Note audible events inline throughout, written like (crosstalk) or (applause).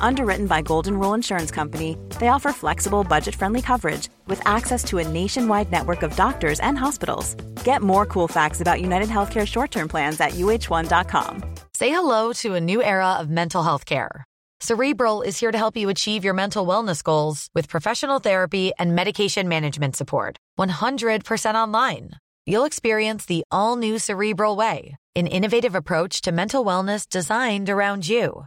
Underwritten by Golden Rule Insurance Company, they offer flexible, budget friendly coverage with access to a nationwide network of doctors and hospitals. Get more cool facts about United Healthcare short term plans at uh1.com. Say hello to a new era of mental health care. Cerebral is here to help you achieve your mental wellness goals with professional therapy and medication management support. 100% online. You'll experience the all new Cerebral Way, an innovative approach to mental wellness designed around you.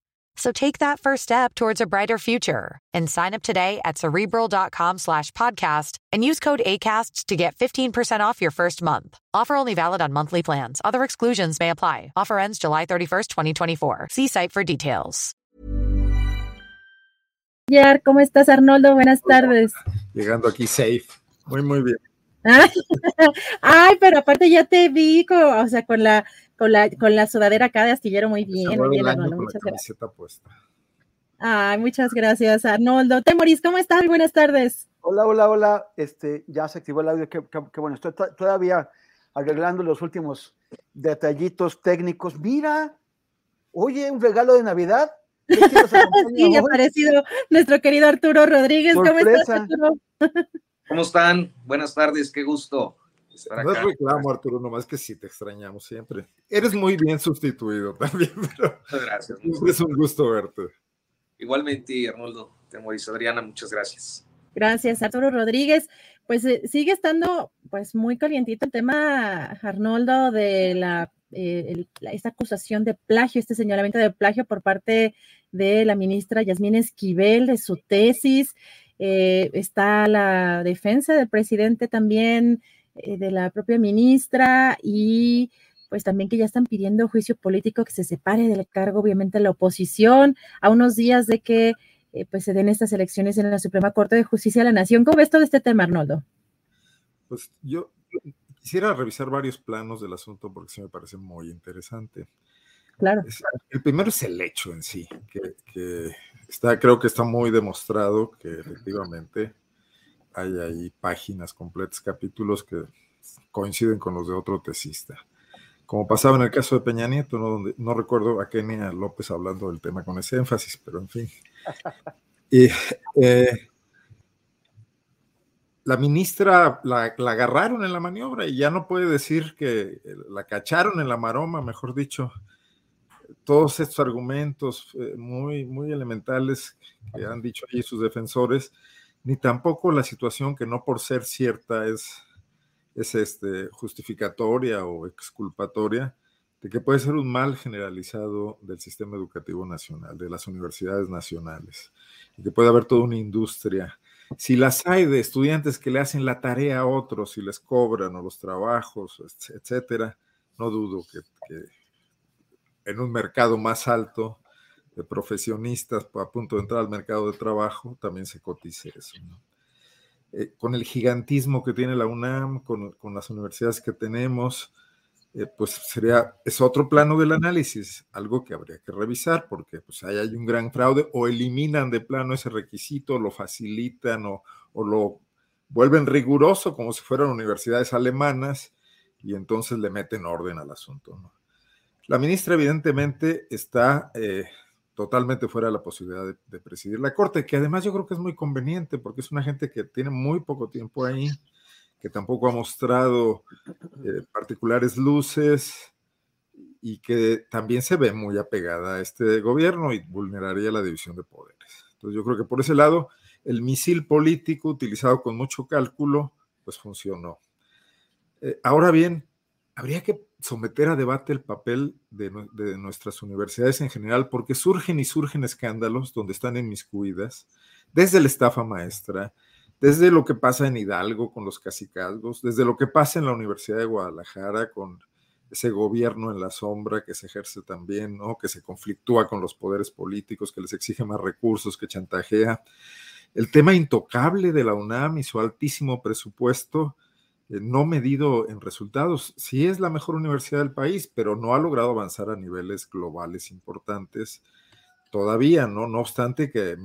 So take that first step towards a brighter future and sign up today at cerebral.com slash podcast and use code ACasts to get 15% off your first month. Offer only valid on monthly plans. Other exclusions may apply. Offer ends July 31st, 2024. See site for details. ¿Cómo estás, Arnoldo? Buenas tardes. Llegando aquí safe. Muy, muy bien. (laughs) Ay, pero aparte ya te vi, o sea, con la con la, con la sudadera acá de astillero muy bien. Muy bien muchas gracias. Puesta. Ay, muchas gracias, Arnoldo. Temoris, ¿cómo estás? Buenas tardes. Hola, hola, hola. Este, ya se activó el audio. Qué, bueno, estoy todavía arreglando los últimos detallitos técnicos. Mira, oye, un regalo de Navidad. (laughs) sí, ha aparecido nuestro querido Arturo Rodríguez. ¿Cómo estás, Arturo? ¿Cómo están? Buenas tardes, qué gusto. No es reclamo, Arturo, nomás que sí te extrañamos siempre. Eres muy bien sustituido (laughs) también, pero gracias. Es un gusto verte. Igualmente, Arnoldo, Temoris, Adriana, muchas gracias. Gracias, Arturo Rodríguez. Pues eh, sigue estando pues muy calientito el tema, Arnoldo, de la, eh, esta acusación de plagio, este señalamiento de plagio por parte de la ministra Yasmín Esquivel de su tesis. Eh, está la defensa del presidente también eh, de la propia ministra y pues también que ya están pidiendo juicio político que se separe del cargo, obviamente, la oposición, a unos días de que eh, pues se den estas elecciones en la Suprema Corte de Justicia de la Nación. ¿Cómo ves todo este tema, Arnoldo? Pues yo quisiera revisar varios planos del asunto porque sí me parece muy interesante. Claro. el primero es el hecho en sí, que, que está, creo que está muy demostrado que efectivamente hay ahí páginas completas, capítulos que coinciden con los de otro tesista. Como pasaba en el caso de Peña Nieto, ¿no? Donde, no recuerdo a Kenia López hablando del tema con ese énfasis, pero en fin. (laughs) Y, eh, la ministra la, agarraron en la maniobra y ya no puede decir que la cacharon en la maroma, mejor dicho. Todos estos argumentos eh, muy, muy elementales que han dicho allí sus defensores, ni tampoco la situación que no por ser cierta es, es este, justificatoria o exculpatoria de que puede ser un mal generalizado del sistema educativo nacional, de las universidades nacionales, y que puede haber toda una industria. Si las hay de estudiantes que le hacen la tarea a otros y les cobran o los trabajos, etcétera, no dudo que, que en un mercado más alto de profesionistas a punto de entrar al mercado de trabajo, también se cotice eso. Eh, con el gigantismo que tiene la UNAM, con, con las universidades que tenemos, eh, pues sería, es otro plano del análisis, algo que habría que revisar, porque pues ahí hay un gran fraude, o eliminan de plano ese requisito, lo facilitan o, o lo vuelven riguroso como si fueran universidades alemanas, y entonces le meten orden al asunto. ¿no? La ministra evidentemente está eh, totalmente fuera de la posibilidad de, presidir la Corte, que además yo creo que es muy conveniente porque es una gente que tiene muy poco tiempo ahí, que tampoco ha mostrado eh, particulares luces y que también se ve muy apegada a este gobierno y vulneraría la división de poderes. Entonces yo creo que por ese lado el misil político utilizado con mucho cálculo, pues funcionó. Eh, ahora bien, habría que someter a debate el papel de, nuestras universidades en general, porque surgen y surgen escándalos donde están inmiscuidas, desde la estafa maestra, desde lo que pasa en Hidalgo con los cacicazgos, desde lo que pasa en la Universidad de Guadalajara con ese gobierno en la sombra que se ejerce también, ¿no? que se conflictúa con los poderes políticos, que les exige más recursos, que chantajea. El tema intocable de la UNAM y su altísimo presupuesto no medido en resultados. Sí es la mejor universidad del país, pero no ha logrado avanzar a niveles globales importantes todavía, ¿no? No obstante que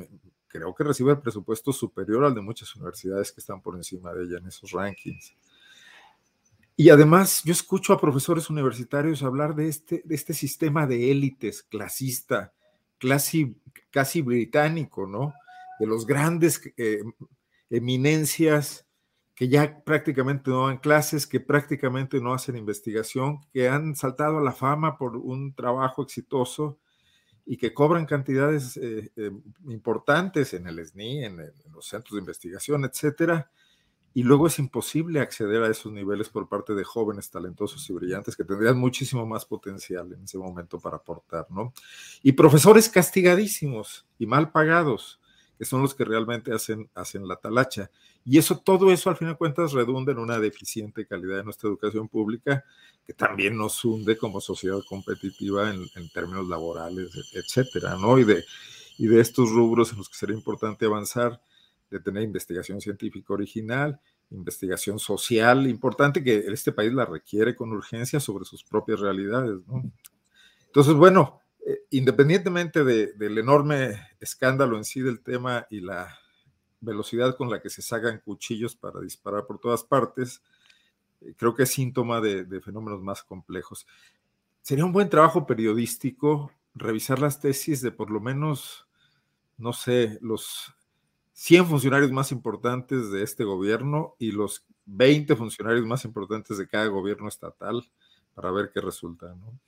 creo que recibe el presupuesto superior al de muchas universidades que están por encima de ella en esos rankings. Y además, yo escucho a profesores universitarios hablar de este, de este sistema de élites clasista, casi, casi británico, ¿no? De los grandes eh, eminencias que ya prácticamente no dan clases, que prácticamente no hacen investigación, que han saltado a la fama por un trabajo exitoso y que cobran cantidades eh, eh, importantes en el SNI, en, en, los centros de investigación, etcétera, y luego es imposible acceder a esos niveles por parte de jóvenes talentosos y brillantes que tendrían muchísimo más potencial en ese momento para aportar, ¿no? Y profesores castigadísimos y mal pagados, que son los que realmente hacen, hacen la talacha. Y eso, todo eso al fin de cuentas redunda en una deficiente calidad de nuestra educación pública, que también nos hunde como sociedad competitiva en, en términos laborales, etcétera, ¿no? Y de, y de estos rubros en los que sería importante avanzar de tener investigación científica original, investigación social, importante que este país la requiere con urgencia sobre sus propias realidades. ¿no? Entonces, bueno, eh, independientemente de, del enorme escándalo en sí del tema y la velocidad con la que se sacan cuchillos para disparar por todas partes, eh, creo que es síntoma de, de fenómenos más complejos. Sería un buen trabajo periodístico revisar las tesis de por lo menos, no sé, los 100 funcionarios más importantes de este gobierno y los 20 funcionarios más importantes de cada gobierno estatal para ver qué resulta, ¿no?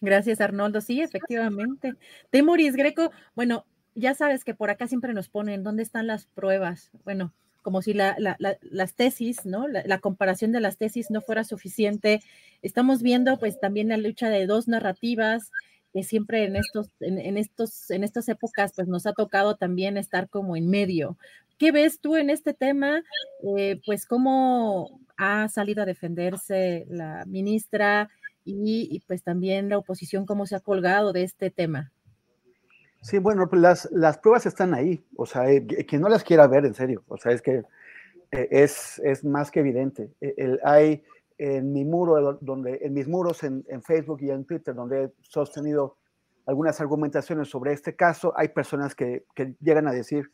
Gracias, Arnoldo. Sí, efectivamente. Temuris Greco, bueno, ya sabes que por acá siempre nos ponen dónde están las pruebas. Bueno, como si la, la, la, las tesis, ¿no? La, comparación de las tesis no fuera suficiente. Estamos viendo pues también la lucha de dos narrativas que siempre en estos, en, estos, en estas épocas, pues nos ha tocado también estar como en medio. ¿Qué ves tú en este tema? Eh, pues cómo ha salido a defenderse la ministra y, pues también la oposición, cómo se ha colgado de este tema. Sí, bueno, pues las, las pruebas están ahí, o sea, eh, quien no las quiera ver, en serio, o sea, es que eh, es, es más que evidente. El, hay en mi muro, donde, en mis muros en, Facebook y en Twitter, donde he sostenido algunas argumentaciones sobre este caso, hay personas que, llegan a decir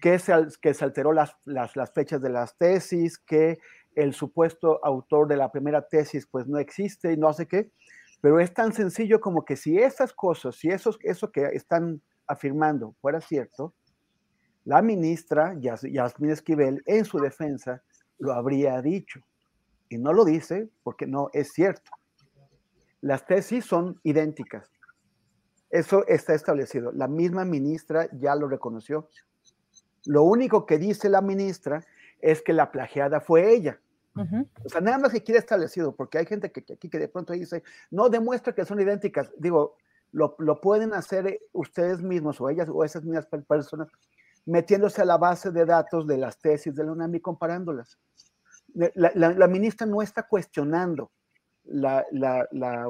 que se, que se alteró las, las, las, fechas de las tesis, que el supuesto autor de la primera tesis pues no existe y no sé qué, pero es tan sencillo como que si esas cosas, si eso, eso que están afirmando fuera cierto, la ministra Yasmín Esquivel en su defensa lo habría dicho y no lo dice porque no es cierto. Las tesis son idénticas. Eso está establecido. La misma ministra ya lo reconoció. Lo único que dice la ministra es que la plagiada fue ella. O sea, nada más que quiere establecido, porque hay gente que, aquí que de pronto dice, no demuestra que son idénticas. Digo, lo, lo, pueden hacer ustedes mismos o ellas o esas mismas personas metiéndose a la base de datos de las tesis de la UNAM y comparándolas la, ministra no está cuestionando la,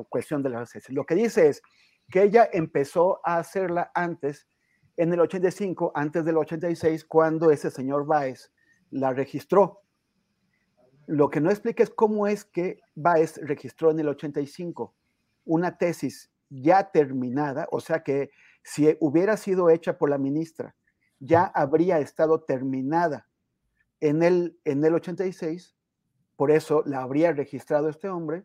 cuestión de las tesis. Lo que dice es que ella empezó a hacerla antes, en el 85, antes del 86, cuando ese señor Baez la registró. Lo que no explica es cómo es que Baez registró en el 85 una tesis ya terminada, o sea que si hubiera sido hecha por la ministra, ya habría estado terminada en el, en el 86, por eso la habría registrado este hombre,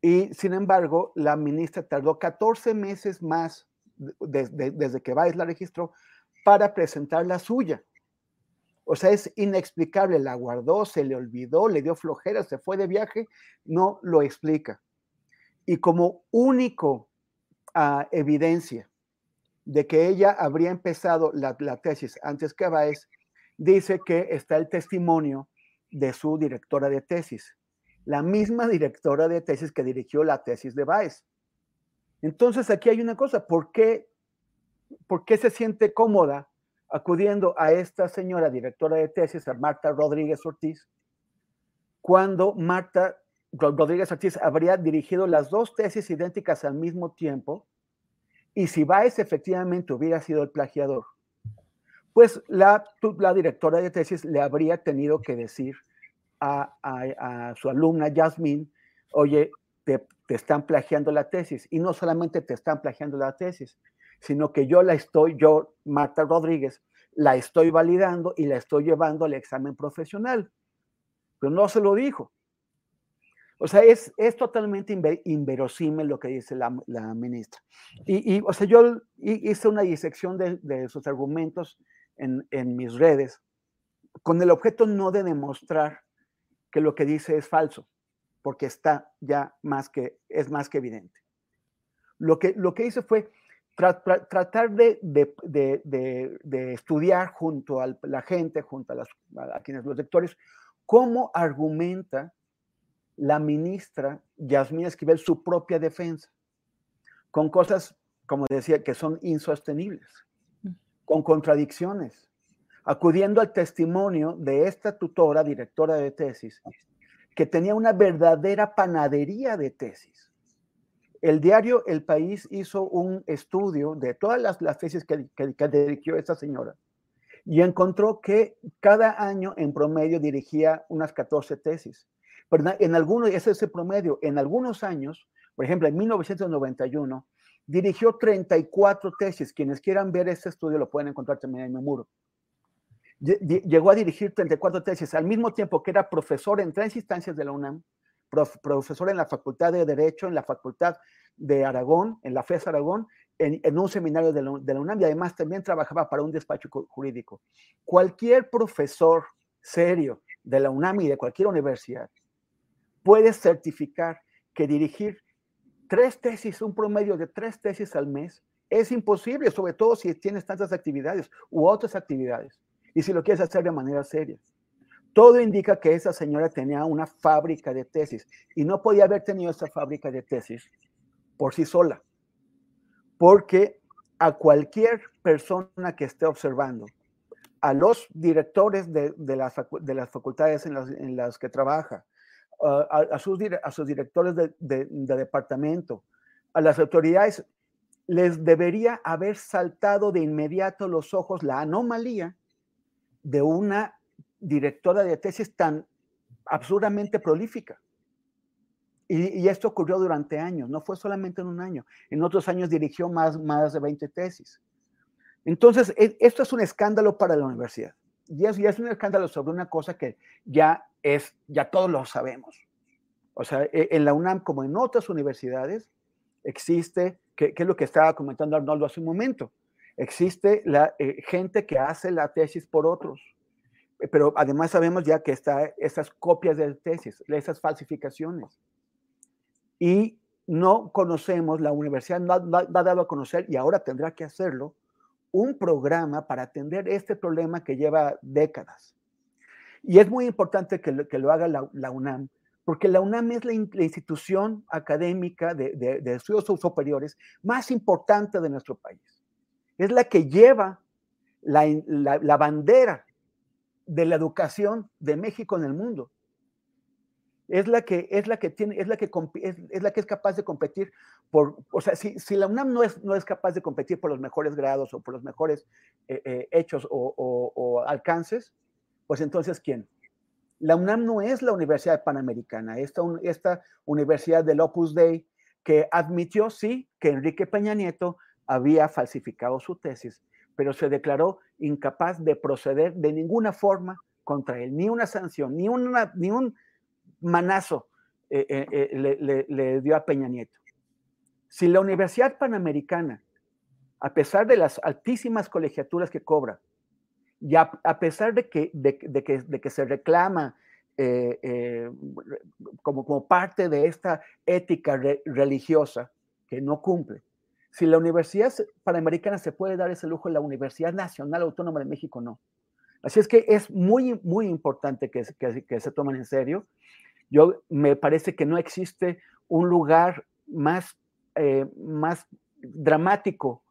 y sin embargo, la ministra tardó 14 meses más desde que Baez la registró para presentar la suya. O sea, es inexplicable, la guardó, se le olvidó, le dio flojera, se fue de viaje, no lo explica. Y como único uh, evidencia de que ella habría empezado la, la tesis antes que Baez, dice que está el testimonio de su directora de tesis, la misma directora de tesis que dirigió la tesis de Baez. Entonces aquí hay una cosa, ¿por qué, ¿por qué se siente cómoda acudiendo a esta señora directora de tesis, a Marta Rodríguez Ortiz, cuando Marta Rodríguez Ortiz habría dirigido las dos tesis idénticas al mismo tiempo, y si Baez efectivamente hubiera sido el plagiador, pues la, directora de tesis le habría tenido que decir a, su alumna Yasmín, oye, te, te, están plagiando la tesis, y no solamente te están plagiando la tesis, sino que yo la estoy, yo, Marta Rodríguez, la estoy validando y la estoy llevando al examen profesional. Pero no se lo dijo. O sea, es, es totalmente inverosímil lo que dice la, la ministra. Y, y, o sea, yo hice una disección de, de sus argumentos en, en, mis redes con el objeto no de demostrar que lo que dice es falso, porque está ya más que, es más que evidente. Lo que, lo que hice fue tratar de, de, estudiar junto a la gente, junto a, las, a quienes los lectores, cómo argumenta la ministra Yasmín Esquivel su propia defensa, con cosas, como decía, que son insostenibles, con contradicciones, acudiendo al testimonio de esta tutora, directora de tesis, que tenía una verdadera panadería de tesis el diario El País hizo un estudio de todas las, tesis que, que, dirigió esta señora y encontró que cada año en promedio dirigía unas 14 tesis. Pero en algunos, ese es el promedio, en algunos años, por ejemplo, en 1991, dirigió 34 tesis. Quienes quieran ver este estudio lo pueden encontrar también en mi muro. Llegó a dirigir 34 tesis al mismo tiempo que era profesor en tres instancias de la UNAM, profesor en la Facultad de Derecho, en la Facultad de Aragón, en la FES Aragón, en, un seminario de la, UNAM y además también trabajaba para un despacho jurídico. Cualquier profesor serio de la UNAM y de cualquier universidad puede certificar que dirigir tres tesis, un promedio de tres tesis al mes, es imposible, sobre todo si tienes tantas actividades u otras actividades y si lo quieres hacer de manera seria. Todo indica que esa señora tenía una fábrica de tesis y no podía haber tenido esa fábrica de tesis por sí sola, porque a cualquier persona que esté observando, a los directores de, las, de las, facultades en las, en las que trabaja, a, sus, a sus, directores de, de departamento, a las autoridades, les debería haber saltado de inmediato los ojos la anomalía de una directora de tesis tan absurdamente prolífica. Y, esto ocurrió durante años, no fue solamente en un año. En otros años dirigió más, más de 20 tesis. Entonces, e, esto es un escándalo para la universidad. Y es, es un escándalo sobre una cosa que ya es, ya todos lo sabemos. O sea, e, en la UNAM, como en otras universidades, existe, que, es lo que estaba comentando Arnoldo hace un momento, existe la eh, gente que hace la tesis por otros pero además sabemos ya que está esas copias de tesis, esas falsificaciones. Y no conocemos, la universidad no, ha dado a conocer, y ahora tendrá que hacerlo, un programa para atender este problema que lleva décadas. Y es muy importante que lo, que lo haga la, UNAM, porque la UNAM es la, institución académica de, de, estudios superiores más importante de nuestro país. Es la que lleva la, la bandera de la educación de México en el mundo. Es la que es la que tiene, es la que es, la que es capaz de competir por, o sea, si, si, la UNAM no es, no es capaz de competir por los mejores grados o por los mejores eh, eh, hechos o, alcances, pues entonces ¿quién? La UNAM no es la Universidad Panamericana, esta, esta universidad del Opus Dei que admitió, sí, que Enrique Peña Nieto había falsificado su tesis, pero se declaró incapaz de proceder de ninguna forma contra él, ni una sanción, ni, un manazo eh, eh, eh, le, dio a Peña Nieto. Si la Universidad Panamericana, a pesar de las altísimas colegiaturas que cobra, y a, pesar de que, se reclama como parte de esta ética religiosa que no cumple, si la Universidad Panamericana se puede dar ese lujo, la Universidad Nacional Autónoma de México no. Así es que es muy, muy importante que, que, se tomen en serio. Yo me parece que no existe un lugar más, eh, más dramático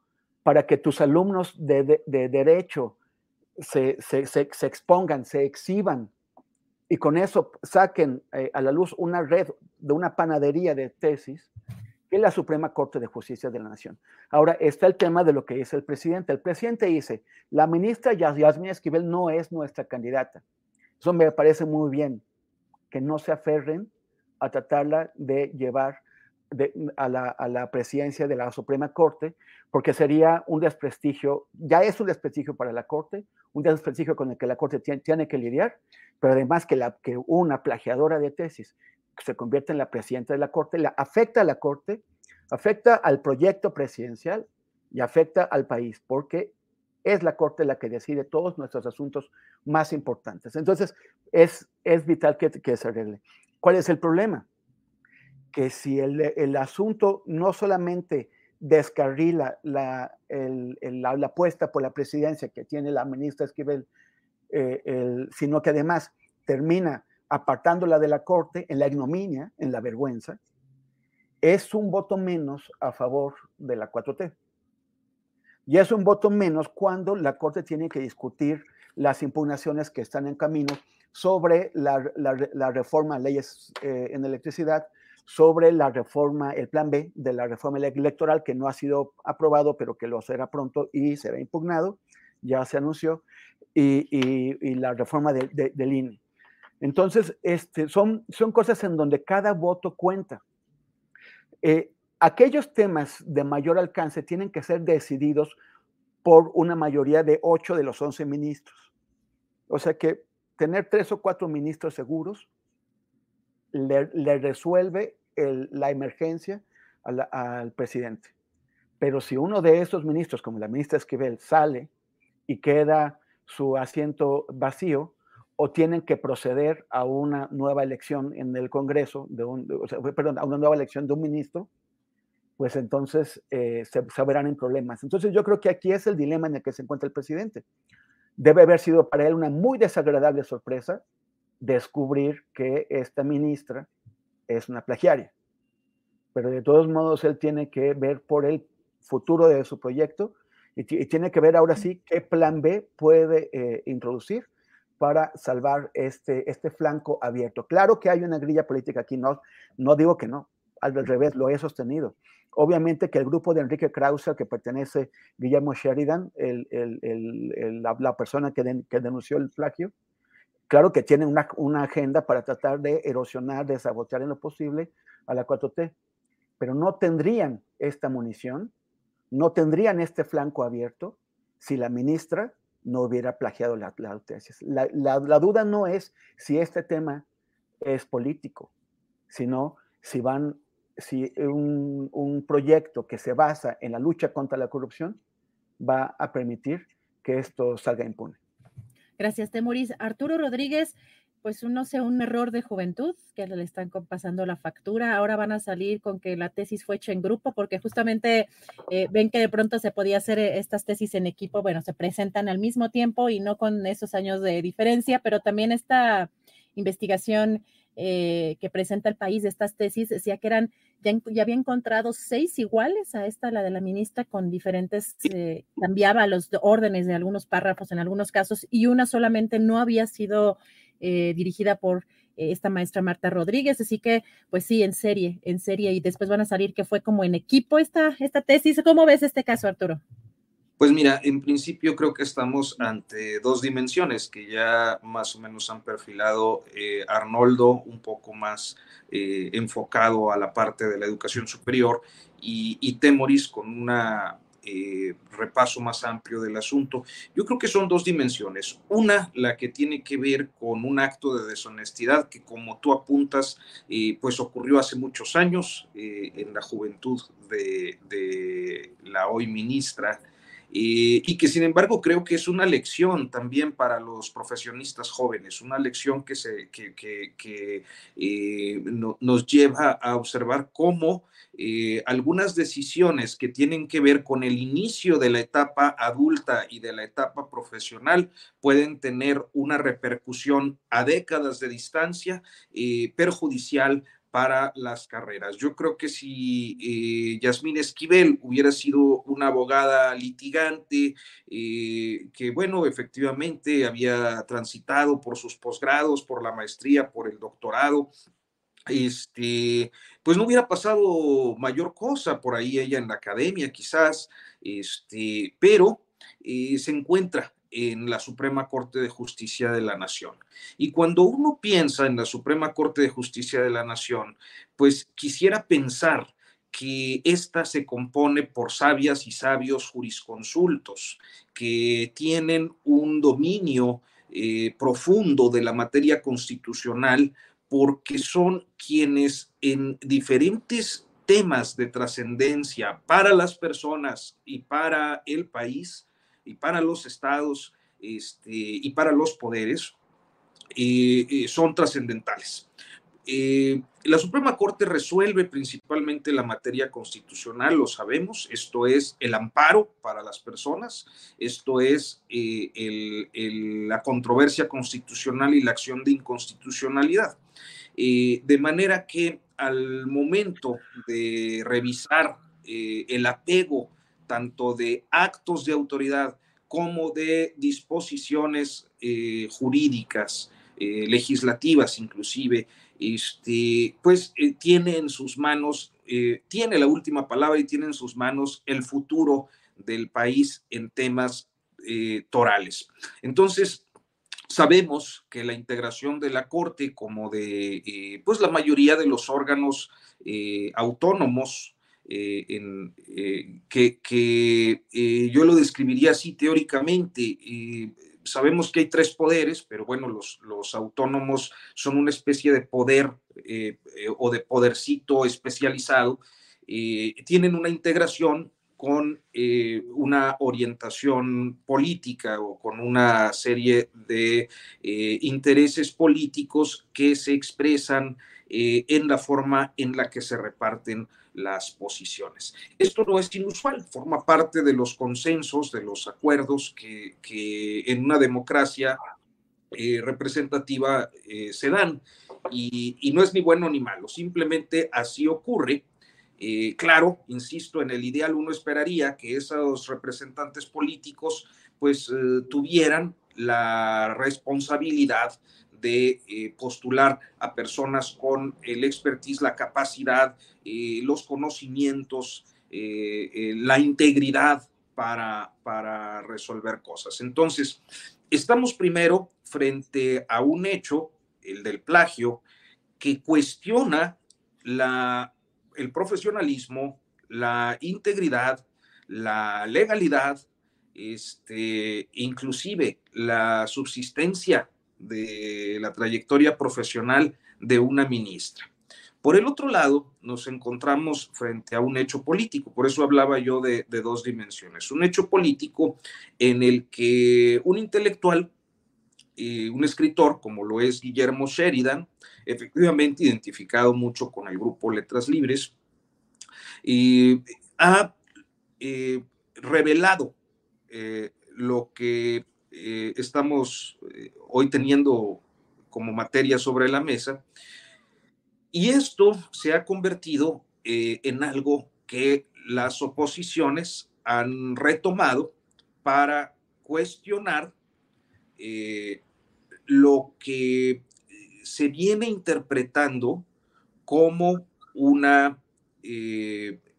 para que tus alumnos de, derecho se, expongan, se exhiban y con eso saquen eh, a la luz una red de una panadería de tesis, que la Suprema Corte de Justicia de la Nación. Ahora está el tema de lo que dice el presidente. El presidente dice, la ministra Yasmin Esquivel no es nuestra candidata. Eso me parece muy bien, que no se aferren a tratarla de llevar a, la, presidencia de la Suprema Corte, porque sería un desprestigio, ya es un desprestigio para la Corte, un desprestigio con el que la Corte tiene, que lidiar, pero además que una plagiadora de tesis se convierte en la presidenta de la Corte, la, afecta a la Corte, afecta al proyecto presidencial y afecta al país, porque es la Corte la que decide todos nuestros asuntos más importantes. Entonces, es, es vital que, que se arregle. ¿Cuál es el problema? que si el, asunto no solamente descarrila la, la, apuesta por la presidencia que tiene la ministra Esquivel, eh, sino que además termina apartándola de la corte en la ignominia, en la vergüenza, es un voto menos a favor de la 4T. Y es un voto menos cuando la corte tiene que discutir las impugnaciones que están en camino sobre la, reforma a leyes eh, en electricidad, sobre la reforma, el plan B de la reforma electoral que no ha sido aprobado, pero que lo será pronto y será impugnado, ya se anunció, y, la reforma de, del INE. Entonces, este, son, cosas en donde cada voto cuenta. Eh, aquellos temas de mayor alcance tienen que ser decididos por una mayoría de ocho de los once ministros. O sea que tener tres o cuatro ministros seguros le, resuelve la emergencia al presidente. Pero si uno de esos ministros, como la ministra Esquivel, sale y queda su asiento vacío, o tienen que proceder a una nueva elección en el Congreso, de un, perdón, a una nueva elección de un ministro, pues entonces eh, se, se, verán en problemas. Entonces yo creo que aquí es el dilema en el que se encuentra el presidente. Debe haber sido para él una muy desagradable sorpresa descubrir que esta ministra es una plagiaria. Pero de todos modos, él tiene que ver por el futuro de su proyecto y, tiene que ver ahora sí qué plan B puede eh, introducir para salvar este, este flanco abierto. Claro que hay una grilla política aquí, no, no digo que no, al revés, lo he sostenido. Obviamente que el grupo de Enrique Krause, que pertenece Guillermo Sheridan, la, persona que, denunció el plagio, Claro que tienen una, agenda para tratar de erosionar, de sabotear en lo posible a la 4T, pero no tendrían esta munición, no tendrían este flanco abierto si la ministra no hubiera plagiado la, tesis. La, duda no es si este tema es político, sino si van, si un, un proyecto que se basa en la lucha contra la corrupción va a permitir que esto salga impune. Gracias, Temoris. Arturo Rodríguez, pues no sé, un error de juventud que le están pasando la factura. Ahora van a salir con que la tesis fue hecha en grupo porque justamente eh, ven que de pronto se podía hacer eh, estas tesis en equipo. Bueno, se presentan al mismo tiempo y no con esos años de diferencia, pero también esta investigación eh, que presenta el país de estas tesis decía que eran, ya, ya, había encontrado seis iguales a esta, la de la ministra, con diferentes, eh, cambiaba los órdenes de algunos párrafos en algunos casos, y una solamente no había sido eh, dirigida por esta maestra Marta Rodríguez, así que pues sí, en serie, en serie, y después van a salir que fue como en equipo esta, esta tesis. ¿Cómo ves este caso, Arturo? Pues mira, en principio creo que estamos ante dos dimensiones que ya más o menos han perfilado eh, Arnoldo, un poco más eh, enfocado a la parte de la educación superior, y, Temoris con un eh, repaso más amplio del asunto. Yo creo que son dos dimensiones. Una, la que tiene que ver con un acto de deshonestidad que, como tú apuntas, pues ocurrió hace muchos años en la juventud de, la hoy ministra y que sin embargo creo que es una lección también para los profesionistas jóvenes, una lección que, se, que, que, eh, nos lleva a observar cómo eh, algunas decisiones que tienen que ver con el inicio de la etapa adulta y de la etapa profesional pueden tener una repercusión a décadas de distancia eh, perjudicial para las carreras. Yo creo que si eh, Yasmín Esquivel hubiera sido una abogada litigante, eh, que bueno, efectivamente había transitado por sus posgrados, por la maestría, por el doctorado, este, pues no hubiera pasado mayor cosa por ahí ella en la academia, quizás, este, pero eh, se encuentra en la Suprema Corte de Justicia de la Nación. Y cuando uno piensa en la Suprema Corte de Justicia de la Nación, pues quisiera pensar que ésta se compone por sabias y sabios jurisconsultos que tienen un dominio eh, profundo de la materia constitucional porque son quienes en diferentes temas de trascendencia para las personas y para el país y para los estados este, y para los poderes eh, eh, son trascendentales. Eh, la Suprema Corte resuelve principalmente la materia constitucional, lo sabemos, esto es el amparo para las personas, esto es la controversia constitucional y la acción de inconstitucionalidad. De manera que al momento de revisar el apego tanto de actos de autoridad como de disposiciones eh, jurídicas, eh, legislativas inclusive, este, pues eh, tiene en sus manos, tiene la última palabra y tiene en sus manos el futuro del país en temas torales. Entonces, sabemos que la integración de la Corte como de, pues la mayoría de los órganos autónomos, eh, en, eh, que, eh, yo lo describiría así teóricamente. sabemos que hay tres poderes, pero bueno, los autónomos son una especie de poder o de podercito especializado. tienen una integración con una orientación política o con una serie de intereses políticos que se expresan en la forma en la que se reparten las posiciones. Esto no es inusual, forma parte de los consensos, de los acuerdos que, en una democracia eh, representativa eh, se dan. Y, no es ni bueno ni malo, simplemente así ocurre. Eh, claro, insisto, en el ideal uno esperaría que esos representantes políticos pues tuvieran la responsabilidad de eh, postular a personas con el expertise, la capacidad, eh, los conocimientos, eh, la integridad para, para resolver cosas. Entonces, estamos primero frente a un hecho, el del plagio, que cuestiona la, el profesionalismo, la integridad, la legalidad, este, inclusive la subsistencia de la trayectoria profesional de una ministra. Por el otro lado, nos encontramos frente a un hecho político, por eso hablaba yo de, dos dimensiones. Un hecho político en el que un intelectual, y un escritor como lo es Guillermo Sheridan, efectivamente identificado mucho con el grupo Letras Libres, y ha eh, revelado eh, lo que eh, estamos eh, hoy teniendo como materia sobre la mesa. Y esto se ha convertido eh, en algo que las oposiciones han retomado para cuestionar lo que se viene interpretando como una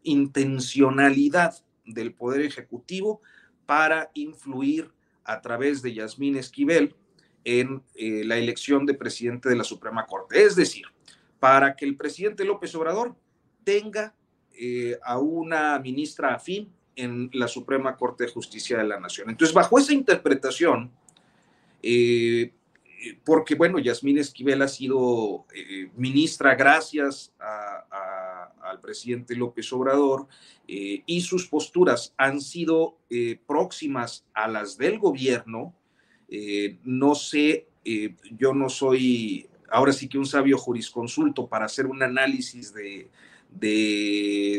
intencionalidad del Poder Ejecutivo para influir a través de Yasmín Esquivel en eh, la elección de presidente de la Suprema Corte. Es decir, para que el presidente López Obrador tenga eh, a una ministra afín en la Suprema Corte de Justicia de la Nación. Entonces, bajo esa interpretación, eh, porque bueno, Yasmín Esquivel ha sido ministra gracias al presidente López Obrador eh, y sus posturas han sido eh, próximas a las del gobierno, no sé, yo no soy ahora sí que un sabio jurisconsulto para hacer un análisis de,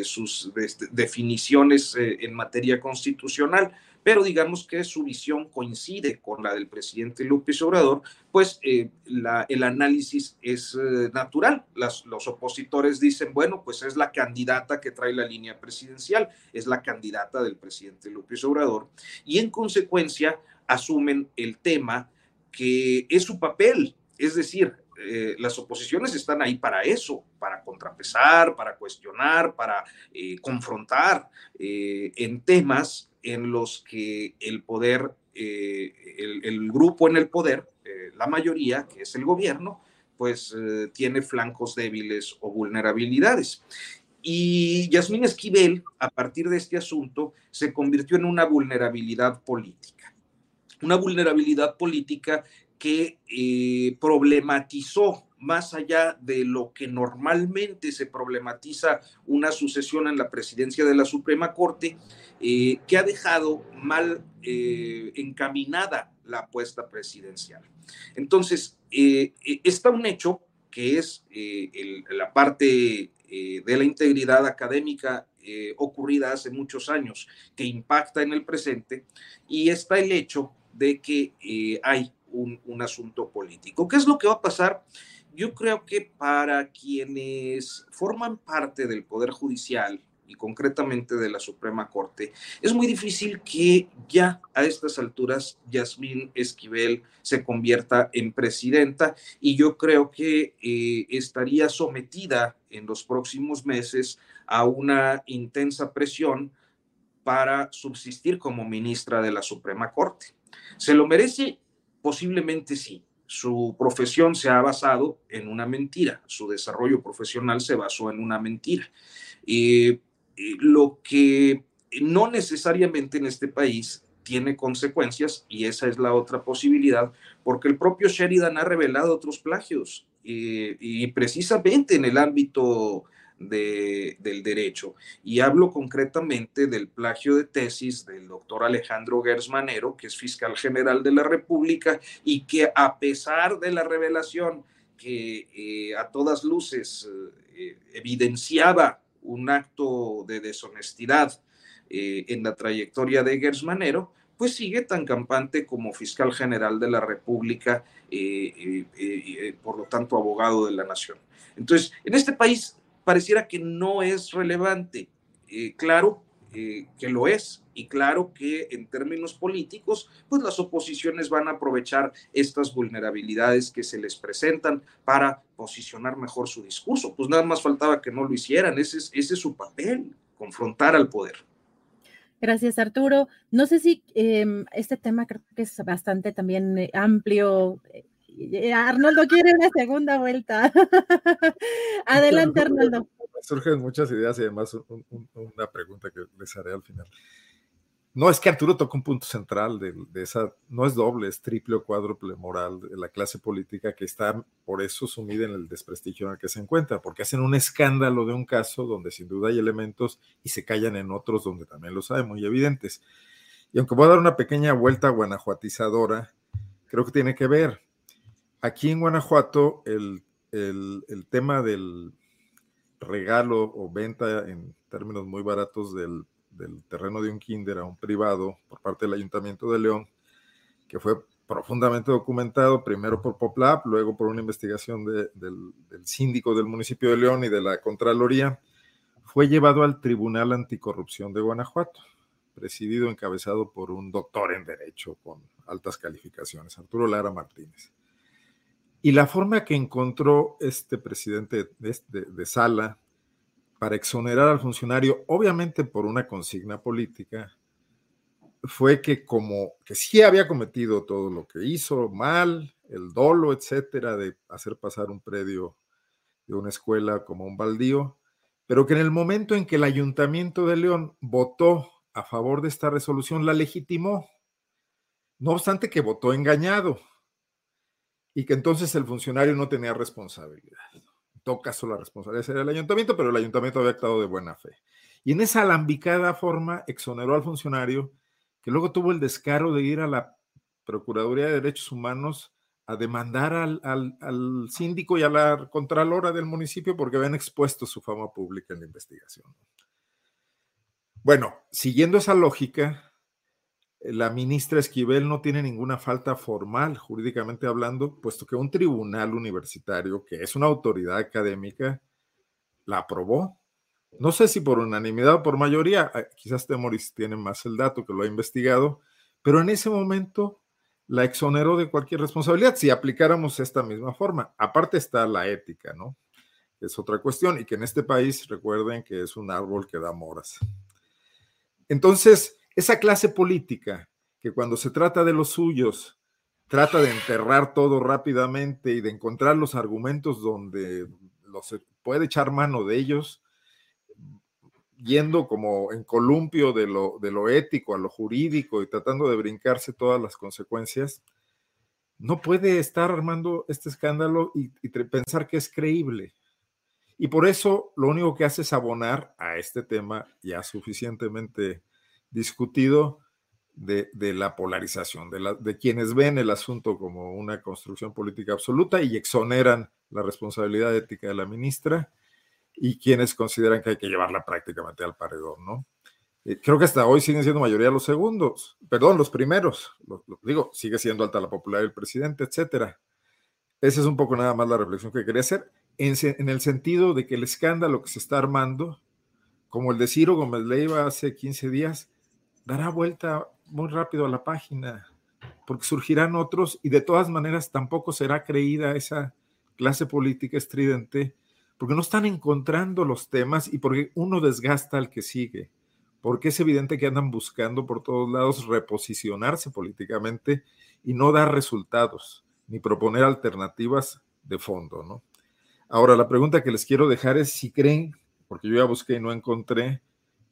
sus definiciones en materia constitucional, pero digamos que su visión coincide con la del presidente López Obrador, pues eh, el análisis es eh, natural. los opositores dicen, bueno, pues es la candidata que trae la línea presidencial, es la candidata del presidente López Obrador, y en consecuencia asumen el tema que es su papel, es decir, eh, las oposiciones están ahí para eso, para contrapesar, para cuestionar, para confrontar en temas en los que el poder, eh, el, grupo en el poder, eh, la mayoría, que es el gobierno, pues eh, tiene flancos débiles o vulnerabilidades. Y Yasmín Esquivel, a partir de este asunto, se convirtió en una vulnerabilidad política. Una vulnerabilidad política que problematizó más allá de lo que normalmente se problematiza una sucesión en la presidencia de la Suprema Corte, eh, que ha dejado mal eh, encaminada la apuesta presidencial. Entonces, eh, está un hecho que es la parte de la integridad académica ocurrida hace muchos años, que impacta en el presente, y está el hecho de que hay un, un asunto político. ¿Qué es lo que va a pasar? yo creo que para quienes forman parte del Poder Judicial y concretamente de la Suprema Corte, es muy difícil que ya a estas alturas Yasmín Esquivel se convierta en presidenta y yo creo que eh, estaría sometida en los próximos meses a una intensa presión para subsistir como ministra de la Suprema Corte. ¿Se lo merece? Posiblemente sí, su profesión se ha basado en una mentira, su desarrollo profesional se basó en una mentira. y lo que no necesariamente en este país tiene consecuencias, y esa es la otra posibilidad, porque el propio Sheridan ha revelado otros plagios, y precisamente en el ámbito del derecho. Y hablo concretamente del plagio de tesis del doctor Alejandro Gersmanero, que es fiscal general de la República y que a pesar de la revelación que eh, a todas luces eh, evidenciaba un acto de deshonestidad eh, en la trayectoria de Gersmanero, pues sigue tan campante como fiscal general de la República, por lo tanto abogado de la nación. Entonces, en este país pareciera que no es relevante. Eh, claro eh, que lo es y claro que en términos políticos, pues las oposiciones van a aprovechar estas vulnerabilidades que se les presentan para posicionar mejor su discurso. Pues nada más faltaba que no lo hicieran, ese es, ese es su papel, confrontar al poder. Gracias, Arturo. No sé si em, este tema creo que es bastante también eh, amplio. Arnoldo quiere una segunda vuelta. (laughs) Adelante, Arnoldo. Surgen muchas ideas y además una pregunta que les haré al final. No, es que Arturo toca un punto central de, esa, no es doble, es triple o cuádruple moral de la clase política que está por eso sumida en el desprestigio en el que se encuentra, porque hacen un escándalo de un caso donde sin duda hay elementos y se callan en otros donde también los hay, muy evidentes. Y aunque voy a dar una pequeña vuelta guanajuatizadora, creo que tiene que ver. Aquí en Guanajuato, el, tema del regalo o venta en términos muy baratos del, terreno de un kinder a un privado por parte del Ayuntamiento de León, que fue profundamente documentado, primero por Poplap, luego por una investigación del, del, síndico del municipio de León y de la Contraloría, fue llevado al Tribunal Anticorrupción de Guanajuato, presidido, encabezado por un doctor en Derecho con altas calificaciones, Arturo Lara Martínez. Y la forma que encontró este presidente de, sala para exonerar al funcionario, obviamente por una consigna política, fue que como que sí había cometido todo lo que hizo mal, el dolo, etcétera, de hacer pasar un predio de una escuela como un baldío, pero que en el momento en que el ayuntamiento de León votó a favor de esta resolución, la legitimó, no obstante que votó engañado y que entonces el funcionario no tenía responsabilidad. todo caso la responsabilidad sería del ayuntamiento, pero el ayuntamiento había actuado de buena fe. Y en esa alambicada forma exoneró al funcionario que luego tuvo el descaro de ir a la Procuraduría de Derechos Humanos a demandar al, al, síndico y a la contralora del municipio porque habían expuesto su fama pública en la investigación. Bueno, siguiendo esa lógica, la ministra Esquivel no tiene ninguna falta formal, jurídicamente hablando, puesto que un tribunal universitario, que es una autoridad académica, la aprobó. No sé si por unanimidad o por mayoría, eh, quizás Temoris tiene más el dato que lo ha investigado, pero en ese momento la exoneró de cualquier responsabilidad si aplicáramos esta misma forma. Aparte está la ética, ¿no? Es otra cuestión y que en este país recuerden que es un árbol que da moras. Entonces, esa clase política que cuando se trata de los suyos trata de enterrar todo rápidamente y de encontrar los argumentos donde se puede echar mano de ellos, yendo como en columpio de lo, de lo ético a lo jurídico y tratando de brincarse todas las consecuencias, no puede estar armando este escándalo y, y, pensar que es creíble. Y por eso lo único que hace es abonar a este tema ya suficientemente discutido de, de la polarización, de, quienes ven el asunto como una construcción política absoluta y exoneran la responsabilidad ética de la ministra y quienes consideran que hay que llevarla prácticamente al paredón, ¿no? Eh, creo que hasta hoy siguen siendo mayoría los segundos, perdón, los primeros, digo, sigue siendo alta la popularidad del presidente, etcétera. Esa es un poco nada más la reflexión que quería hacer, en, en, el sentido de que el escándalo que se está armando, como el de Ciro Gómez Leiva hace 15 días, dará vuelta muy rápido a la página, porque surgirán otros y de todas maneras tampoco será creída esa clase política estridente porque no están encontrando los temas y porque uno desgasta al que sigue, porque es evidente que andan buscando por todos lados reposicionarse políticamente y no dar resultados, ni proponer alternativas de fondo, ¿no? Ahora, la pregunta que les quiero dejar es si creen, porque yo ya busqué y no encontré,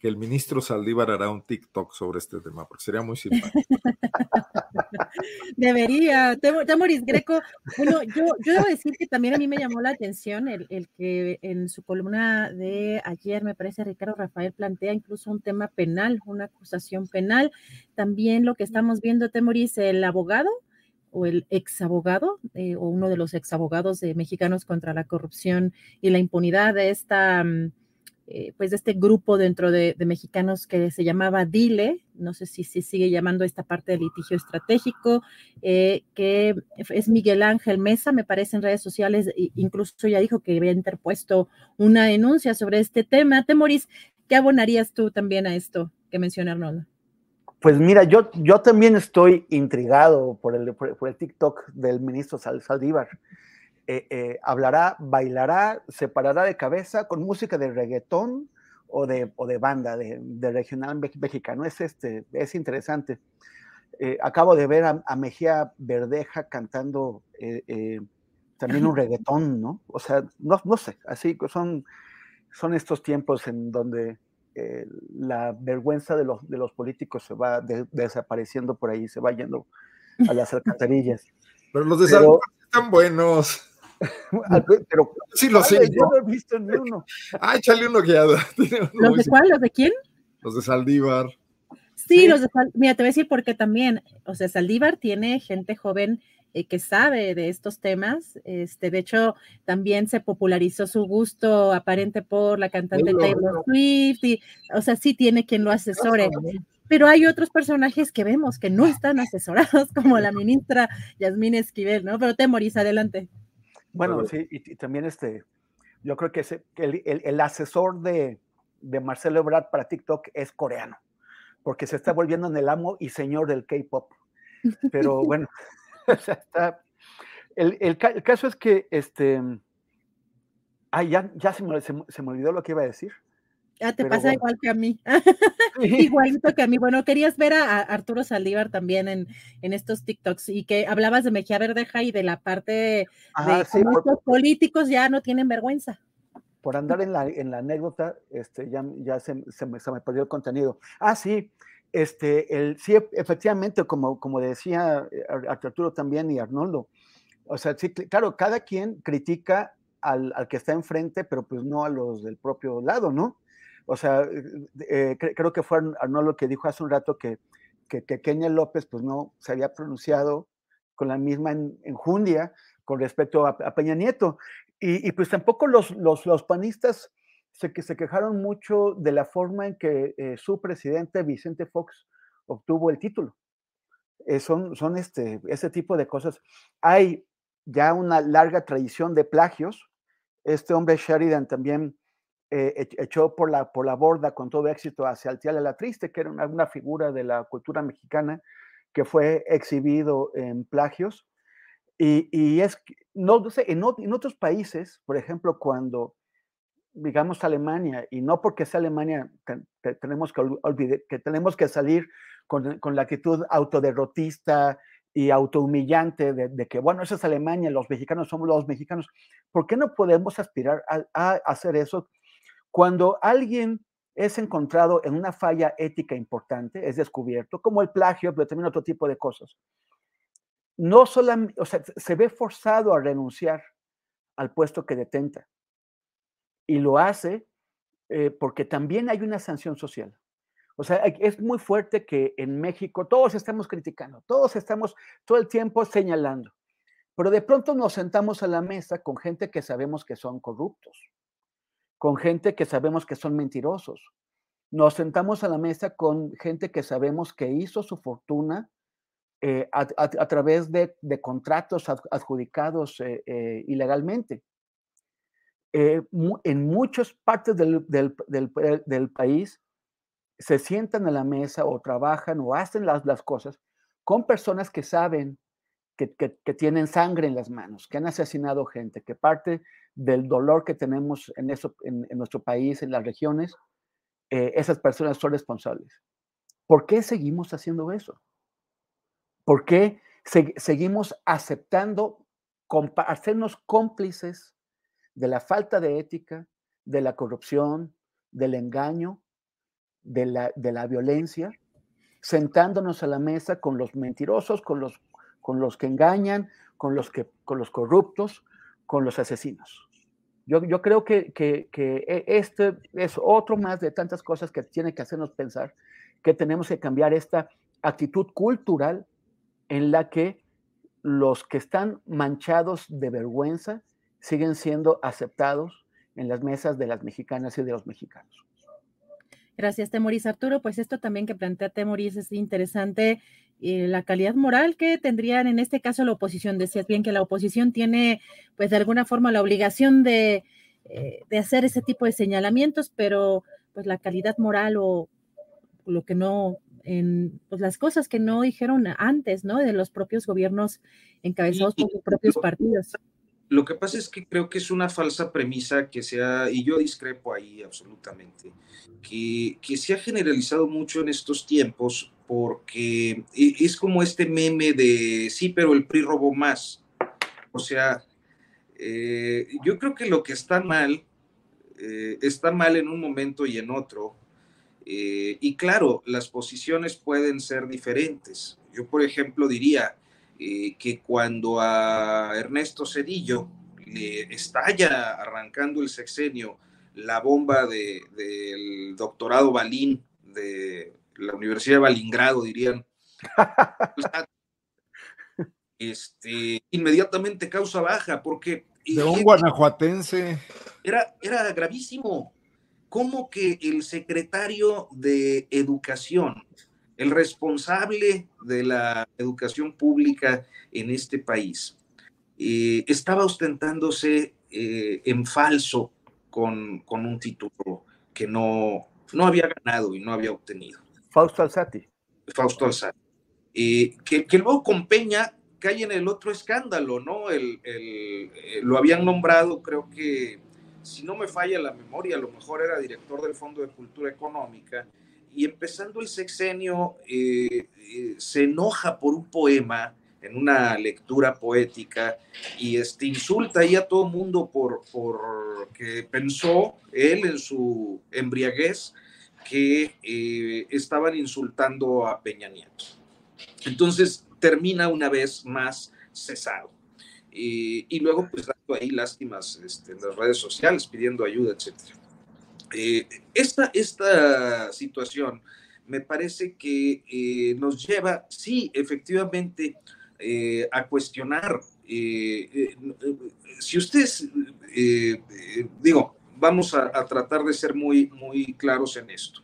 que el ministro Saldívar hará un TikTok sobre este tema, porque sería muy simpático. (laughs) Debería. Temoris Greco, bueno, yo, debo decir que también a mí me llamó la atención el, el, que en su columna de ayer, me parece, Ricardo Rafael plantea incluso un tema penal, una acusación penal. También lo que estamos viendo, Temoris, el abogado o el ex abogado eh, o uno de los ex abogados de mexicanos contra la corrupción y la impunidad de esta mm, eh, pues de este grupo dentro de, de, mexicanos que se llamaba DILE, no sé si se si sigue llamando esta parte del litigio estratégico, eh, que es Miguel Ángel Mesa, me parece en redes sociales, incluso ya dijo que había interpuesto una denuncia sobre este tema. Temoris, ¿qué abonarías tú también a esto que menciona Arnoldo? Pues mira, yo, yo también estoy intrigado por el, por, el TikTok del ministro Sal, Saldívar. Eh, eh, hablará, bailará, se parará de cabeza con música de reggaetón o de, o de banda, de, de, regional mexicano. Es, este, es interesante. Eh, acabo de ver a, a, Mejía Verdeja cantando también un reggaetón, ¿no? O sea, no, no sé, así son, son estos tiempos en donde la vergüenza de los, de los políticos se va de, desapareciendo por ahí, se va yendo a las alcantarillas. (laughs) Pero los de Pero, están buenos. (laughs) Pero sí, lo sé. Yo no he visto ni uno. Ah, échale una ojeada. ¿Los de cuál? ¿Los de quién? Los de Saldívar. Sí, sí, los de Mira, te voy a decir porque también, o sea, Saldívar tiene gente joven eh, que sabe de estos temas. Este, de hecho, también se popularizó su gusto aparente por la cantante Taylor Swift. Y, o sea, sí tiene quien lo asesore. Pero hay otros personajes que vemos que no están asesorados, (laughs) como la ministra Yasmín Esquivel, ¿no? Pero Temoris, adelante. Bueno, sí, y, y, también este, yo creo que ese, el, el, el, asesor de, de Marcelo Ebrard para TikTok es coreano, porque se está volviendo en el amo y señor del K-pop. Pero (laughs) bueno, (laughs) está, el, el, el, caso es que, este, ay, ya, ya se, me, se, se me olvidó lo que iba a decir. Ya te Pero pasa bueno. igual que a mí. (laughs) (laughs) Igualito que a mí. Bueno, querías ver a, a Arturo Saldívar también en, en, estos TikToks y que hablabas de Mejía Verdeja y de la parte Ajá, de sí, por, los políticos ya no tienen vergüenza. Por andar en la, en la anécdota, este, ya, ya se, se, me, se me perdió el contenido. Ah, sí, este, el, sí, efectivamente, como, como decía eh, Arturo también y Arnoldo, o sea, sí, claro, cada quien critica al, al, que está enfrente, pero pues no a los del propio lado, ¿no? O sea, eh, creo que fue Arnoldo que dijo hace un rato que, que, Kenia López pues no se había pronunciado con la misma enjundia con respecto a, Peña Nieto. Y, pues tampoco los, los, los panistas se, que se quejaron mucho de la forma en que eh, su presidente, Vicente Fox, obtuvo el título. Eh, son son este, ese tipo de cosas. Hay ya una larga tradición de plagios. Este hombre Sheridan también eh, echó por la, por la borda con todo éxito hacia Altiala la Triste, que era una, una, figura de la cultura mexicana que fue exhibido en plagios. Y, y es, no, en, en, otros países, por ejemplo, cuando, digamos, Alemania, y no porque sea Alemania, tenemos que, olvidar, que tenemos que salir con, con la actitud autoderrotista y autohumillante de, de, que, bueno, eso es Alemania, los mexicanos somos los mexicanos. ¿Por qué no podemos aspirar a, a hacer eso cuando alguien es encontrado en una falla ética importante, es descubierto, como el plagio, pero también otro tipo de cosas? No solamente, o sea, se ve forzado a renunciar al puesto que detenta. Y lo hace eh, porque también hay una sanción social. O sea, es muy fuerte que en México todos estamos criticando, todos estamos todo el tiempo señalando, pero de pronto nos sentamos a la mesa con gente que sabemos que son corruptos, con gente que sabemos que son mentirosos. Nos sentamos a la mesa con gente que sabemos que hizo su fortuna eh, a, través de, contratos adjudicados eh, eh, ilegalmente. en muchas partes del, país se sientan a la mesa o trabajan o hacen las cosas con personas que saben que, tienen sangre en las manos, que han asesinado gente, que parte del dolor que tenemos en, eso, en, nuestro país, en las regiones, eh, esas personas son responsables. ¿Por qué seguimos haciendo eso? ¿Por qué se, seguimos aceptando hacernos cómplices de la falta de ética, de la corrupción, del engaño de la, de la violencia, sentándonos a la mesa con los mentirosos, con los, con los que engañan, con los, que, con los corruptos, con los asesinos. Yo, yo creo que, que, que, este es otro más de tantas cosas que tiene que hacernos pensar que tenemos que cambiar esta actitud cultural en la que los que están manchados de vergüenza siguen siendo aceptados en las mesas de las mexicanas y de los mexicanos. Gracias, Temoris Arturo. Pues esto también que plantea Temoris es interesante, eh, la calidad moral que tendrían en este caso la oposición. Decías bien que la oposición tiene, pues de alguna forma, la obligación de, eh, de hacer ese tipo de señalamientos, pero pues la calidad moral o lo que no, en pues, las cosas que no dijeron antes, ¿no? De los propios gobiernos encabezados por sus propios partidos. Lo que pasa es que creo que es una falsa premisa que se ha, y yo discrepo ahí absolutamente, que, que se ha generalizado mucho en estos tiempos porque e, es como este meme de sí, pero el PRI robó más. O sea, eh, yo creo que lo que está mal, eh, está mal en un momento y en otro. Eh, y claro, las posiciones pueden ser diferentes. Yo, por ejemplo, diría, eh, que cuando a Ernesto Cedillo le estalla arrancando el sexenio la bomba del de, doctorado Balín de la Universidad de Balingrado, dirían, (laughs) este, inmediatamente causa baja, porque... De un guanajuatense. Era, era gravísimo. ¿Cómo que el secretario de Educación el responsable de la educación pública en este país, eh, estaba ostentándose eh, en falso con, con, un título que no, no había ganado y no había obtenido. Fausto Alzati. Fausto Alzati. Eh, que, que, luego con Peña cae en el otro escándalo, ¿no? El, el, lo habían nombrado, creo que, si no me falla la memoria, a lo mejor era director del Fondo de Cultura Económica, y empezando el sexenio eh, eh, se enoja por un poema en una lectura poética y este, insulta ahí a todo el mundo por, por que pensó él en su embriaguez que eh, estaban insultando a Peña Nieto. Entonces termina una vez más cesado. y luego pues dando ahí lástimas este, en las redes sociales, pidiendo ayuda, etc. esta, esta situación me parece que nos lleva, sí, efectivamente, a cuestionar si ustedes, digo, vamos a, tratar de ser muy, muy claros en esto.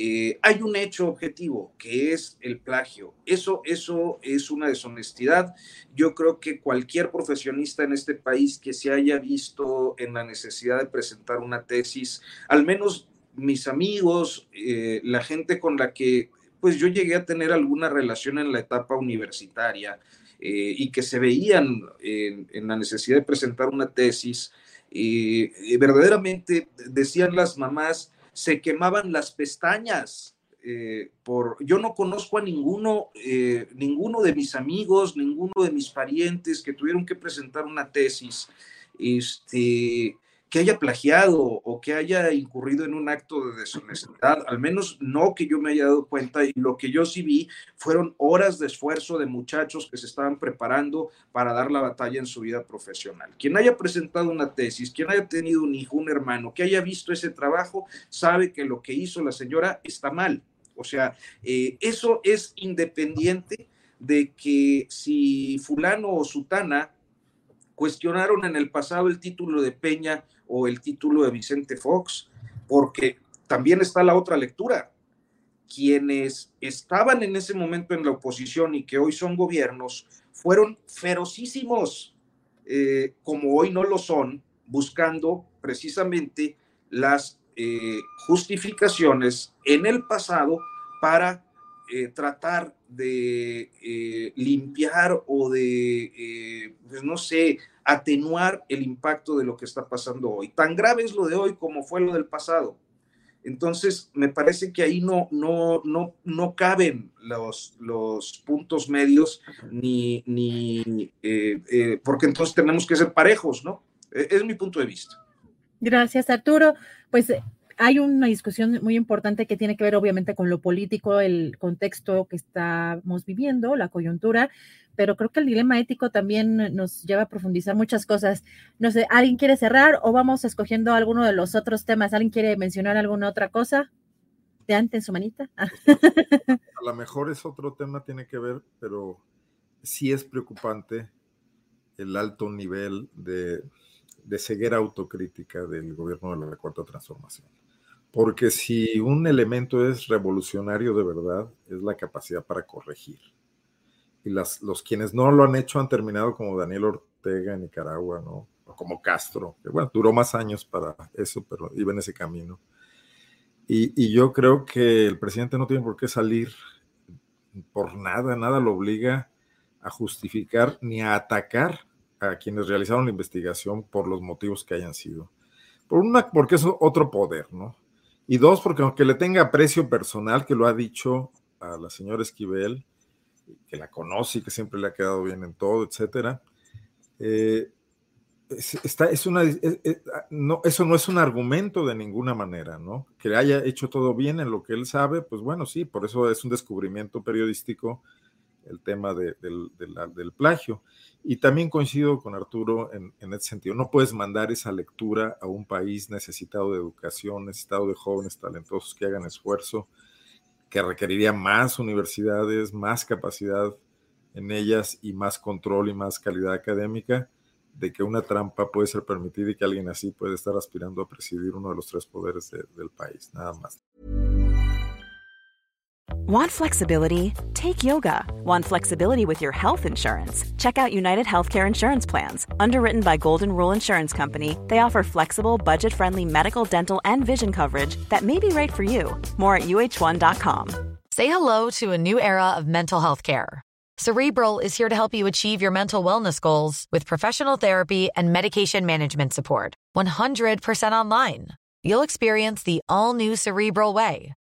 Eh, hay un hecho objetivo que es el plagio. Eso, eso es una deshonestidad. Yo creo que cualquier profesionista en este país que se haya visto en la necesidad de presentar una tesis, al menos mis amigos, eh, la gente con la que pues yo llegué a tener alguna relación en la etapa universitaria eh, y que se veían en la necesidad de presentar una tesis, verdaderamente decían las mamás, se quemaban las pestañas. Eh, por, yo no conozco a ninguno, eh, ninguno de mis amigos, ninguno de mis parientes que tuvieron que presentar una tesis este, que haya plagiado o que haya incurrido en un acto de deshonestidad, al menos no que yo me haya dado cuenta, y lo que yo sí vi fueron horas de esfuerzo de muchachos que se estaban preparando para dar la batalla en su vida profesional. Quien haya presentado una tesis, quien haya tenido un hijo, un hermano, que haya visto ese trabajo, sabe que lo que hizo la señora está mal. O sea, eh, eso es independiente de que si fulano o sutana cuestionaron en el pasado el título de Peña o el título de Vicente Fox, porque también está la otra lectura. Quienes estaban en ese momento en la oposición y que hoy son gobiernos fueron ferocísimos, eh, como hoy no lo son, buscando precisamente las eh, justificaciones en el pasado para eh, tratar de limpiar o de, pues no sé, atenuar el impacto de lo que está pasando hoy. Tan grave es lo de hoy como fue lo del pasado. Entonces, me parece que ahí no, no, no, no caben los, los puntos medios, ni, ni eh, eh, porque entonces tenemos que ser parejos, ¿no? E, es mi punto de vista. Gracias, Arturo. Pues hay una discusión muy importante que tiene que ver obviamente con lo político, el contexto que estamos viviendo, la coyuntura, pero creo que el dilema ético también nos lleva a profundizar muchas cosas. No sé, ¿alguien quiere cerrar o vamos escogiendo alguno de los otros temas? ¿Alguien quiere mencionar alguna otra cosa? De antes su manita. (laughs) a lo mejor es otro tema, tiene que ver, pero sí es preocupante el alto nivel de, de ceguera autocrítica del gobierno de la Cuarta Transformación. Porque si un elemento es revolucionario de verdad, es la capacidad para corregir. Y las, los quienes no lo han hecho han terminado como Daniel Ortega en Nicaragua, ¿no? O como Castro, que bueno, duró más años para eso, pero iba en ese camino. Y, y yo creo que el presidente no tiene por qué salir por nada, nada lo obliga a justificar ni a atacar a quienes realizaron la investigación por los motivos que hayan sido. Por una, porque es otro poder, ¿no? Y dos, porque aunque le tenga aprecio personal, que lo ha dicho a la señora Esquivel, que la conoce y que siempre le ha quedado bien en todo, etcétera, eh, está, es una, no, eso no es un argumento de ninguna manera, ¿no? Que haya hecho todo bien en lo que él sabe, pues bueno, sí, por eso es un descubrimiento periodístico el tema del, del, plagio. Y también coincido con Arturo en, en ese sentido. No puedes mandar esa lectura a un país necesitado de educación, necesitado de jóvenes talentosos que hagan esfuerzo, que requeriría más universidades, más capacidad en ellas y más control y más calidad académica, de que una trampa puede ser permitida y que alguien así puede estar aspirando a presidir uno de los tres poderes de, del país, nada más. Want flexibility? Take yoga. Want flexibility with your health insurance? Check out United Healthcare Insurance Plans. Underwritten by Golden Rule Insurance Company, they offer flexible, budget friendly medical, dental, and vision coverage that may be right for you. More at uh1.com. Say hello to a new era of mental health care. Cerebral is here to help you achieve your mental wellness goals with professional therapy and medication management support. 100% online. You'll experience the all new Cerebral Way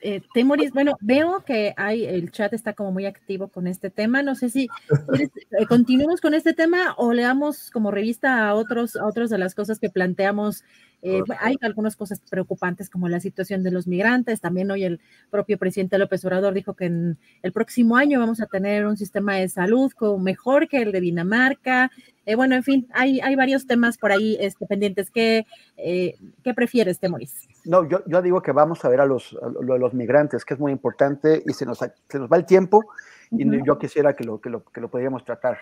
Eh, Temoris, bueno, veo que hay, el chat está como muy activo con este tema. No sé si eh, continuemos con este tema o le damos como revista a otros, a otros de las cosas que planteamos eh, hay algunas cosas preocupantes como la situación de los migrantes. También hoy el propio presidente López Obrador dijo que en el próximo año vamos a tener un sistema de salud como mejor que el de Dinamarca. Eh, bueno, en fin, hay, hay varios temas por ahí este, pendientes. ¿Qué, eh, ¿Qué prefieres, Temoris? No, yo, yo digo que vamos a ver a los, los migrantes, que es muy importante y se nos, se nos va el tiempo y yo quisiera que lo, que lo, que lo podríamos tratar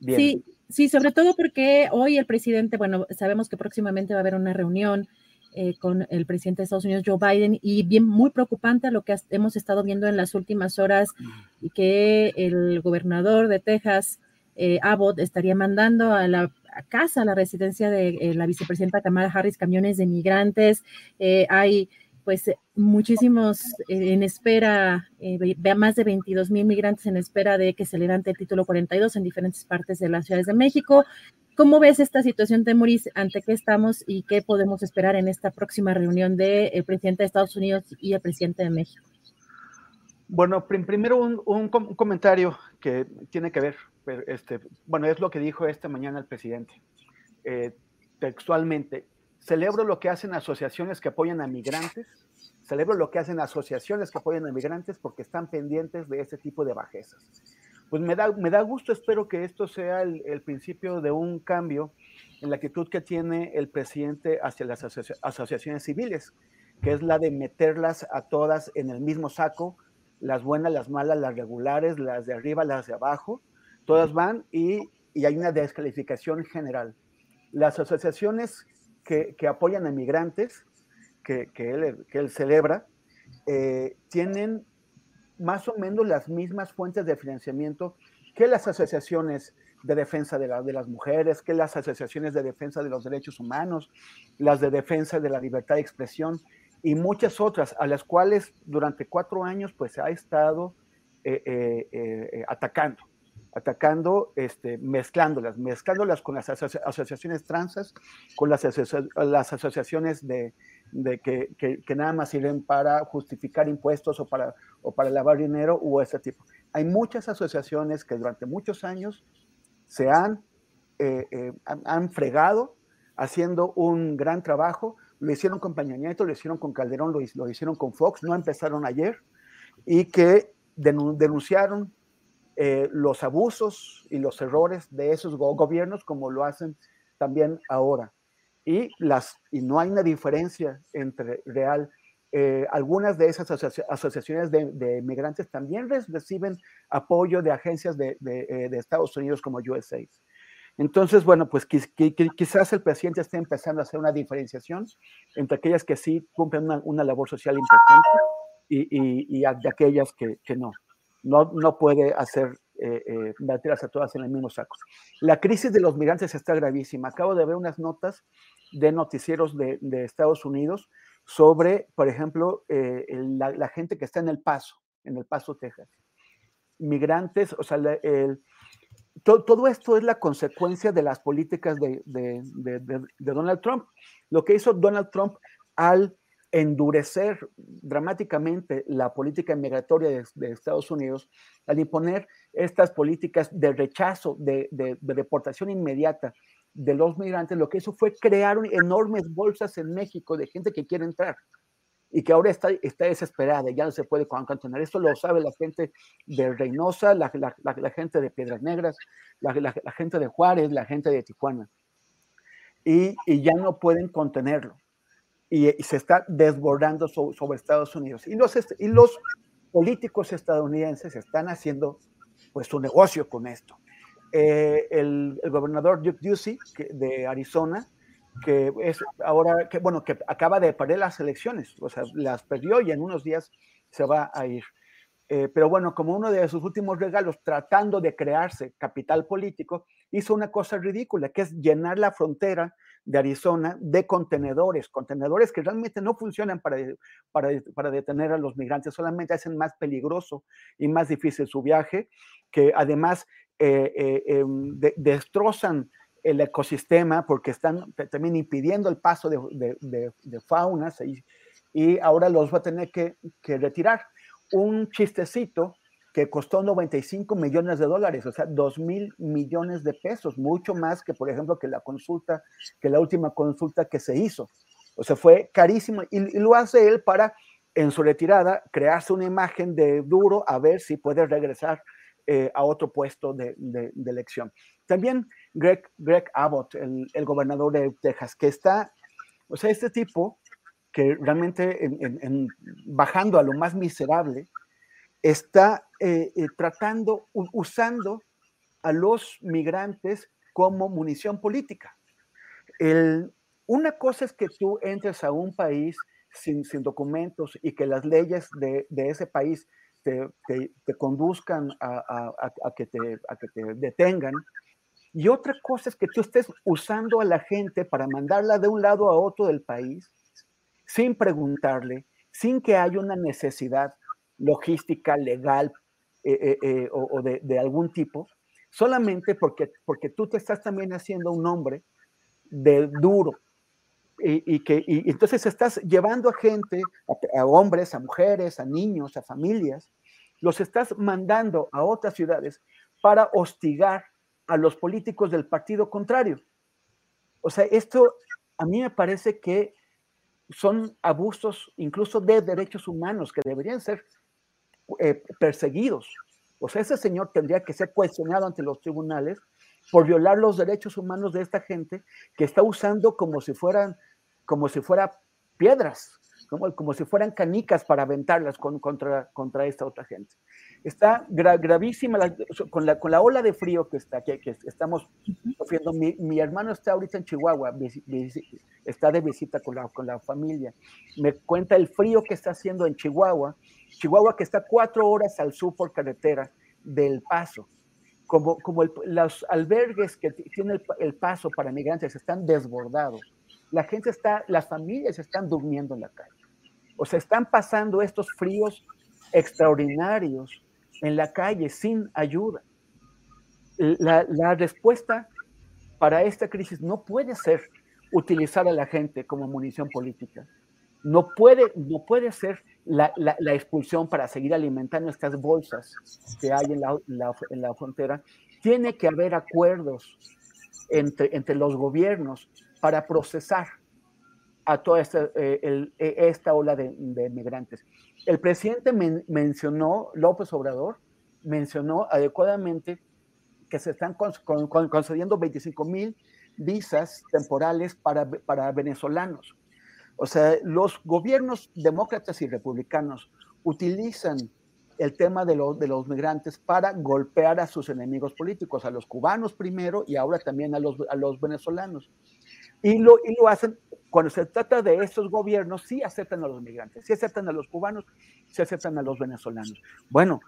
bien. Sí, Sí, sobre todo porque hoy el presidente, bueno, sabemos que próximamente va a haber una reunión eh, con el presidente de Estados Unidos, Joe Biden, y bien muy preocupante lo que hemos estado viendo en las últimas horas, que el gobernador de Texas, eh, Abbott, estaría mandando a la casa, a la residencia de eh, la vicepresidenta Kamala Harris, camiones de migrantes. hay pues eh, muchísimos eh, en espera, eh, más de 22 mil migrantes en espera de que se levante el título 42 en diferentes partes de las ciudades de México. ¿Cómo ves esta situación, Temuris? ¿Ante qué estamos y qué podemos esperar en esta próxima reunión del presidente de Estados Unidos y el presidente de México? Bueno, primero un, comentario que tiene que ver, este, bueno, es lo que dijo esta mañana el presidente. textualmente, celebro lo que hacen asociaciones que apoyan a migrantes, celebro lo que hacen asociaciones que apoyan a migrantes porque están pendientes de ese tipo de bajezas. Pues me da, me da gusto, espero que esto sea el, principio de un cambio en la actitud que tiene el presidente hacia las asociaciones civiles, que es la de meterlas a todas en el mismo saco, las buenas, las malas, las regulares, las de arriba, las de abajo, todas van y, y hay una descalificación general. Las asociaciones que, apoyan a migrantes, que, él, que él, celebra, eh, tienen más o menos las mismas fuentes de financiamiento que las asociaciones de defensa de, de, las mujeres, que las asociaciones de defensa de los derechos humanos, las de defensa de la libertad de expresión y muchas otras a las cuales durante cuatro años pues se ha estado eh, eh, atacando atacando, este, mezclándolas, mezclándolas con las asociaciones transas, con las, las asociaciones de, de que, que, nada más sirven para justificar impuestos o para, o para lavar dinero u ese tipo. Hay muchas asociaciones que durante muchos años se han, eh, eh, han, fregado haciendo un gran trabajo. Lo hicieron con Peña Nieto, lo hicieron con Calderón, lo, lo hicieron con Fox, no empezaron ayer, y que denunciaron eh, los abusos y los errores de esos gobiernos como lo hacen también ahora. Y, las, y no hay una diferencia entre real. Eh, algunas de esas asociaciones de, migrantes también reciben apoyo de agencias de, eh, Estados Unidos como USAID. Entonces, bueno, pues quizás el presidente esté empezando a hacer una diferenciación entre aquellas que sí cumplen una, labor social importante y, de aquellas que, que no no, no puede hacer eh, eh, a todas en el mismo saco. La crisis de los migrantes está gravísima. Acabo de ver unas notas de noticieros de, Estados Unidos sobre, por ejemplo, eh, la, gente que está en El Paso, en El Paso, Texas. Migrantes, o sea, el, todo esto es la consecuencia de las políticas de, de, Donald Trump. Lo que hizo Donald Trump al endurecer dramáticamente la política migratoria de, Estados Unidos al imponer estas políticas de rechazo, de, deportación inmediata de los migrantes, lo que hizo fue crear enormes bolsas en México de gente que quiere entrar y que ahora está, está desesperada, ya no se puede contener. Esto lo sabe la gente de Reynosa, la, gente de Piedras Negras, la, gente de Juárez, la gente de Tijuana. y ya no pueden contenerlo y, se está desbordando sobre Estados Unidos. Y los, y los políticos estadounidenses están haciendo pues su negocio con esto. Eh, el, gobernador Duke Ducey de Arizona, que es ahora, que bueno, que acaba de perder las elecciones, o sea, las perdió y en unos días se va a ir. Eh, pero bueno, como uno de sus últimos regalos, tratando de crearse capital político, hizo una cosa ridícula, que es llenar la frontera de Arizona de contenedores, contenedores que realmente no funcionan para, para, para detener a los migrantes, solamente hacen más peligroso y más difícil su viaje, que además eh, eh, em, destrozan el ecosistema porque están también impidiendo el paso de, de, de, faunas y, y, ahora los va a tener que, que retirar. Un chistecito que costó 95 millones de dólares, o sea, 2 mil millones de pesos, mucho más que, por ejemplo, que la consulta, que la última consulta que se hizo. O sea, fue carísimo y, lo hace él para, en su retirada, crearse una imagen de duro a ver si puede regresar eh, a otro puesto de, elección. También Greg, Abbott, el, gobernador de Texas, que está, o sea, este tipo que realmente en, en, bajando a lo más miserable, está eh, eh, tratando, usando a los migrantes como munición política. una cosa es que tú entres a un país sin, documentos y que las leyes de, ese país te, conduzcan a, que te, a que te detengan. Y otra cosa es que tú estés usando a la gente para mandarla de un lado a otro del país sin preguntarle, sin que haya una necesidad logística, legal eh, eh, eh, o, de, algún tipo, solamente porque, porque tú te estás también haciendo un hombre de duro. Y, que y entonces estás llevando a gente, a, hombres, a mujeres, a niños, a familias, los estás mandando a otras ciudades para hostigar a los políticos del partido contrario. O sea, esto a mí me parece que son abusos incluso de derechos humanos que deberían ser eh, perseguidos. O sea, ese señor tendría que ser cuestionado ante los tribunales por violar los derechos humanos de esta gente que está usando como si fueran, como si fuera piedras, como, como si fueran canicas para aventarlas contra, contra esta otra gente. Está gravísima con, la, con la ola de frío que, está, que, que estamos sufriendo. Mi, mi, hermano está ahorita en Chihuahua, está de visita con la, con la familia. Me cuenta el frío que está haciendo en Chihuahua Chihuahua que está cuatro horas al sur por carretera del Paso. Como, como los albergues que tiene el, paso para migrantes están desbordados, la gente está, las familias están durmiendo en la calle. O sea, están pasando estos fríos extraordinarios en la calle sin ayuda. La, la, respuesta para esta crisis no puede ser utilizar a la gente como munición política. No puede, no puede ser la, la, expulsión para seguir alimentando estas bolsas que hay en la, en la frontera, tiene que haber acuerdos entre, entre los gobiernos para procesar a toda esta, eh, el, e, esta ola de, de, migrantes. El presidente mencionó, López Obrador, mencionó adecuadamente que se están concediendo 25 mil visas temporales para, para venezolanos. O sea, los gobiernos demócratas y republicanos utilizan el tema de, de, los migrantes para golpear a sus enemigos políticos, a los cubanos primero y ahora también a los, a los venezolanos. Y lo, y lo hacen cuando se trata de estos gobiernos, sí aceptan a los migrantes, sí aceptan a los cubanos, sí aceptan a los venezolanos. Bueno,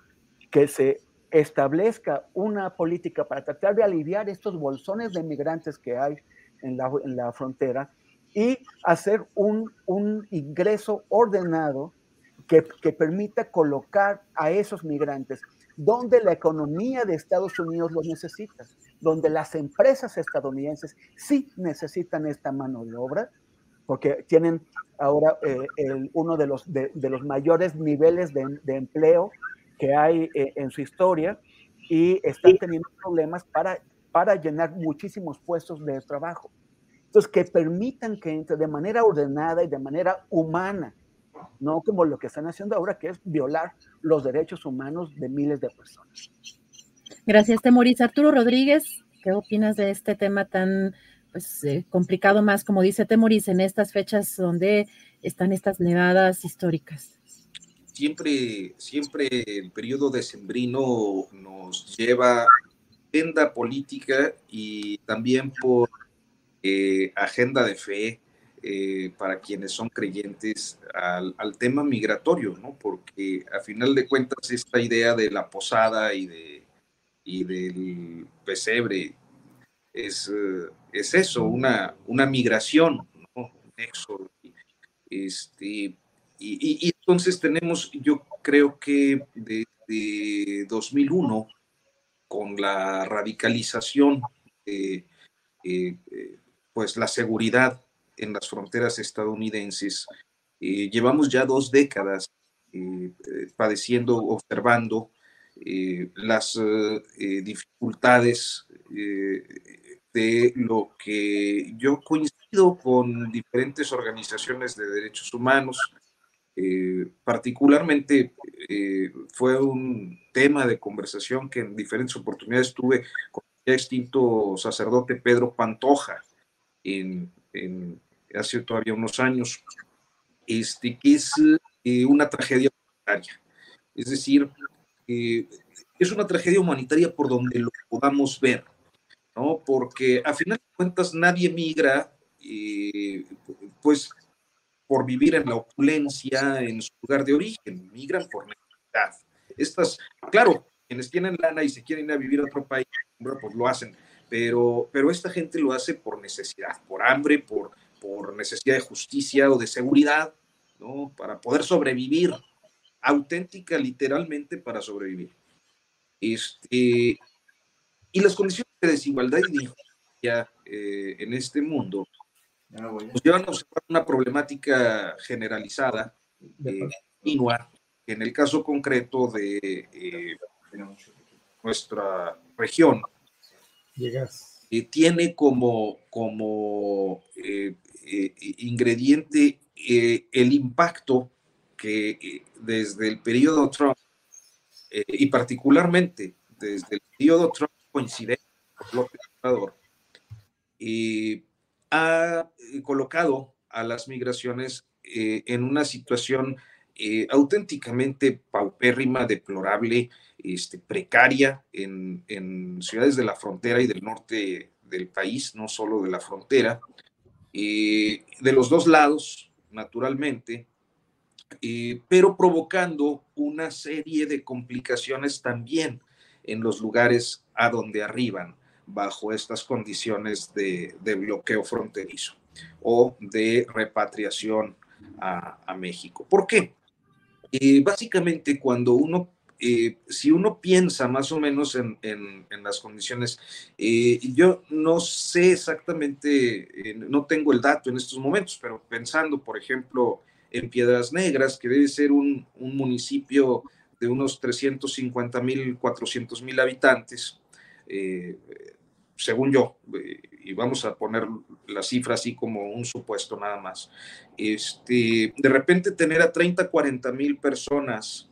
que se establezca una política para tratar de aliviar estos bolsones de migrantes que hay en la, en la frontera y hacer un, un ingreso ordenado que, que, permita colocar a esos migrantes donde la economía de Estados Unidos los necesita, donde las empresas estadounidenses sí necesitan esta mano de obra, porque tienen ahora eh, el, uno de los, de, de, los mayores niveles de, de empleo que hay eh, en su historia y están teniendo problemas para, para llenar muchísimos puestos de trabajo. Entonces, que permitan que entre de manera ordenada y de manera humana, no como lo que están haciendo ahora, que es violar los derechos humanos de miles de personas. Gracias, Temoris. Arturo Rodríguez, ¿qué opinas de este tema tan pues, eh, complicado más, como dice Temoris, en estas fechas donde están estas nevadas históricas? Siempre, siempre el periodo decembrino nos lleva agenda política y también por eh, agenda de fe eh, para quienes son creyentes al, tema migratorio, ¿no? Porque a final de cuentas esta idea de la posada y, de, y del pesebre es, eh, es eso, una, una migración. Un éxodo. Este, y, entonces tenemos, yo creo que desde 2001, con la radicalización de pues la seguridad en las fronteras estadounidenses. Eh, llevamos ya dos décadas eh, padeciendo, observando las dificultades de lo que yo coincido con diferentes organizaciones de derechos humanos, particularmente fue un tema de conversación que en diferentes oportunidades tuve con el extinto sacerdote Pedro Pantoja en, hace todavía unos años, este, que es eh, una tragedia humanitaria. Es decir, eh, es una tragedia humanitaria por donde lo podamos ver, ¿no? Porque a final de cuentas nadie migra, eh, pues, por vivir en la opulencia en su lugar de origen, migran por necesidad. Estas, claro, quienes tienen lana y se quieren ir a vivir a otro país, pues lo hacen, pero, pero esta gente lo hace por necesidad, por hambre, por, por necesidad de justicia o de seguridad, ¿no? Para poder sobrevivir, auténtica literalmente para sobrevivir. Este, y las condiciones de desigualdad y de injusticia eh, en este mundo nos llevan a observar una problemática generalizada, eh, continua, en el caso concreto de eh, nuestra región, tiene como, como eh, eh, ingrediente eh, el impacto que desde el periodo Trump, y particularmente desde el periodo Trump coincidente con López ha colocado a las migraciones en una situación auténticamente paupérrima, deplorable, este, precaria en, ciudades de la frontera y del norte del país, no solo de la frontera, de los dos lados, naturalmente, pero provocando una serie de complicaciones también en los lugares a donde arriban bajo estas condiciones de, bloqueo fronterizo o de repatriación a, México. ¿Por qué? Básicamente cuando uno eh, si uno piensa más o menos en, las condiciones, eh, yo no sé exactamente, eh, no tengo el dato en estos momentos, pero pensando, por ejemplo, en Piedras Negras, que debe ser un, municipio de unos 350 mil, 400 mil habitantes, según yo, y vamos a poner la cifra así como un supuesto nada más, este, de repente tener a 30, 40 mil personas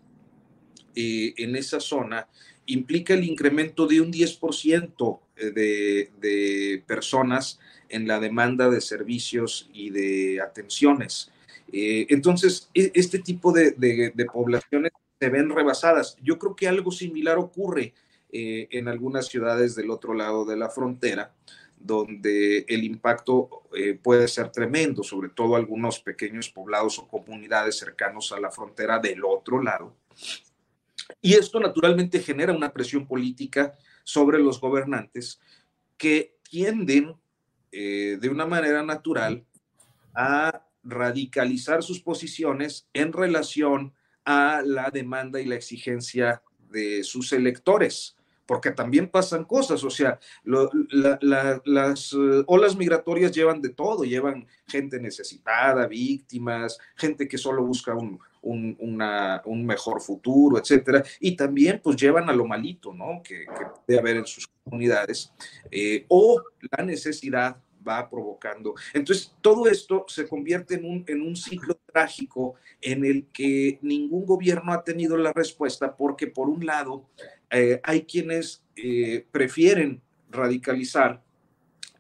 eh, en esa zona implica el incremento de un 10% eh, de, de, personas en la demanda de servicios y de atenciones. Eh, entonces, e, este tipo de, de, poblaciones se ven rebasadas. Yo creo que algo similar ocurre en algunas ciudades del otro lado de la frontera, donde el impacto puede ser tremendo, sobre todo algunos pequeños poblados o comunidades cercanos a la frontera del otro lado. Y esto naturalmente genera una presión política sobre los gobernantes que tienden eh, de una manera natural a radicalizar sus posiciones en relación a la demanda y la exigencia de sus electores, porque también pasan cosas, o sea, las eh, olas migratorias llevan de todo, llevan gente necesitada, víctimas, gente que solo busca un, un, mejor futuro, etcétera, y también pues llevan a lo malito, ¿no? Que, que puede haber en sus comunidades, eh, o la necesidad va provocando. Entonces, todo esto se convierte en un, en un ciclo trágico en el que ningún gobierno ha tenido la respuesta porque, por un lado, eh, hay quienes eh, prefieren radicalizar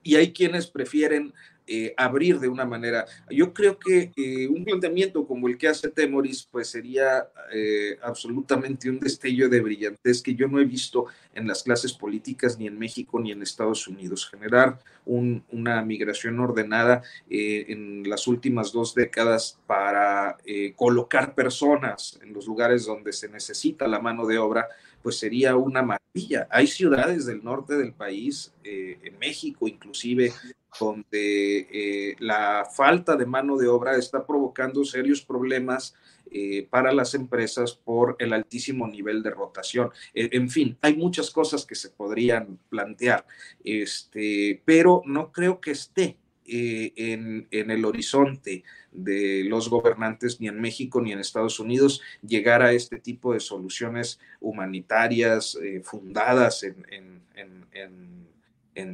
y hay quienes prefieren eh, abrir de una manera. Yo creo que eh, un planteamiento como el que hace Temoris, pues sería eh, absolutamente un destello de brillantez que yo no he visto en las clases políticas ni en México ni en Estados Unidos. Generar una migración ordenada en las últimas dos décadas para colocar personas en los lugares donde se necesita la mano de obra, pues sería una maravilla. Hay ciudades del norte del país, en México inclusive, donde eh, la falta de mano de obra está provocando serios problemas eh, para las empresas por el altísimo nivel de rotación. E, en fin, hay muchas cosas que se podrían plantear, este, pero no creo que esté eh, en, el horizonte de los gobernantes ni en México ni en Estados Unidos llegar a este tipo de soluciones humanitarias fundadas en,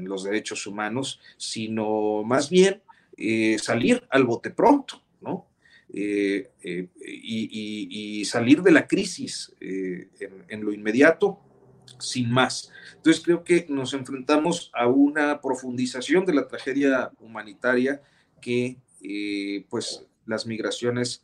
los derechos humanos, sino más bien eh, salir al bote pronto, ¿no? Eh, eh, y, salir de la crisis en, lo inmediato sin más. Entonces creo que nos enfrentamos a una profundización de la tragedia humanitaria que pues las migraciones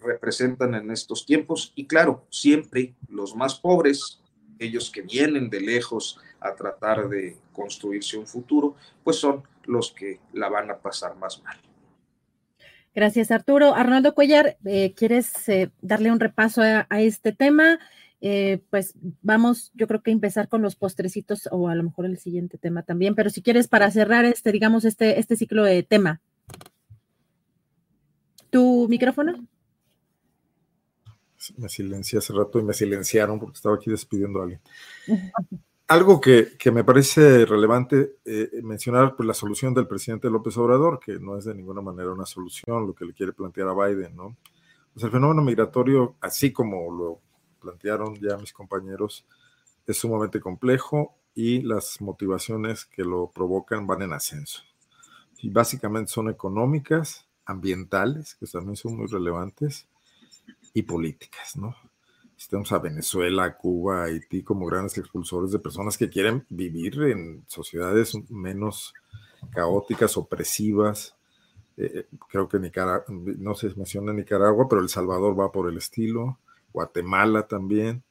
representan en estos tiempos y claro, siempre los más pobres, ellos que vienen de lejos a tratar de construirse un futuro, pues son los que la van a pasar más mal. Gracias, Arturo. Arnoldo Cuellar, eh, ¿quieres eh, darle un repaso a, este tema? Eh, pues vamos, yo creo que empezar con los postrecitos o a lo mejor el siguiente tema también, pero si quieres para cerrar este, digamos, este, este ciclo de tema. ¿Tu micrófono? Me silencié hace rato y me silenciaron porque estaba aquí despidiendo a alguien. (laughs) algo que, me parece relevante eh, mencionar, pues la solución del presidente López Obrador, que no es de ninguna manera una solución lo que le quiere plantear a Biden, ¿no? Pues el fenómeno migratorio, así como lo plantearon ya mis compañeros, es sumamente complejo y las motivaciones que lo provocan van en ascenso. Y básicamente son económicas, ambientales, que también son muy relevantes, y políticas, ¿no? tenemos a Venezuela, Cuba, Haití como grandes expulsores de personas que quieren vivir en sociedades menos caóticas, opresivas. Eh, creo que Nicaragua, no se menciona Nicaragua, pero El Salvador va por el estilo, Guatemala también.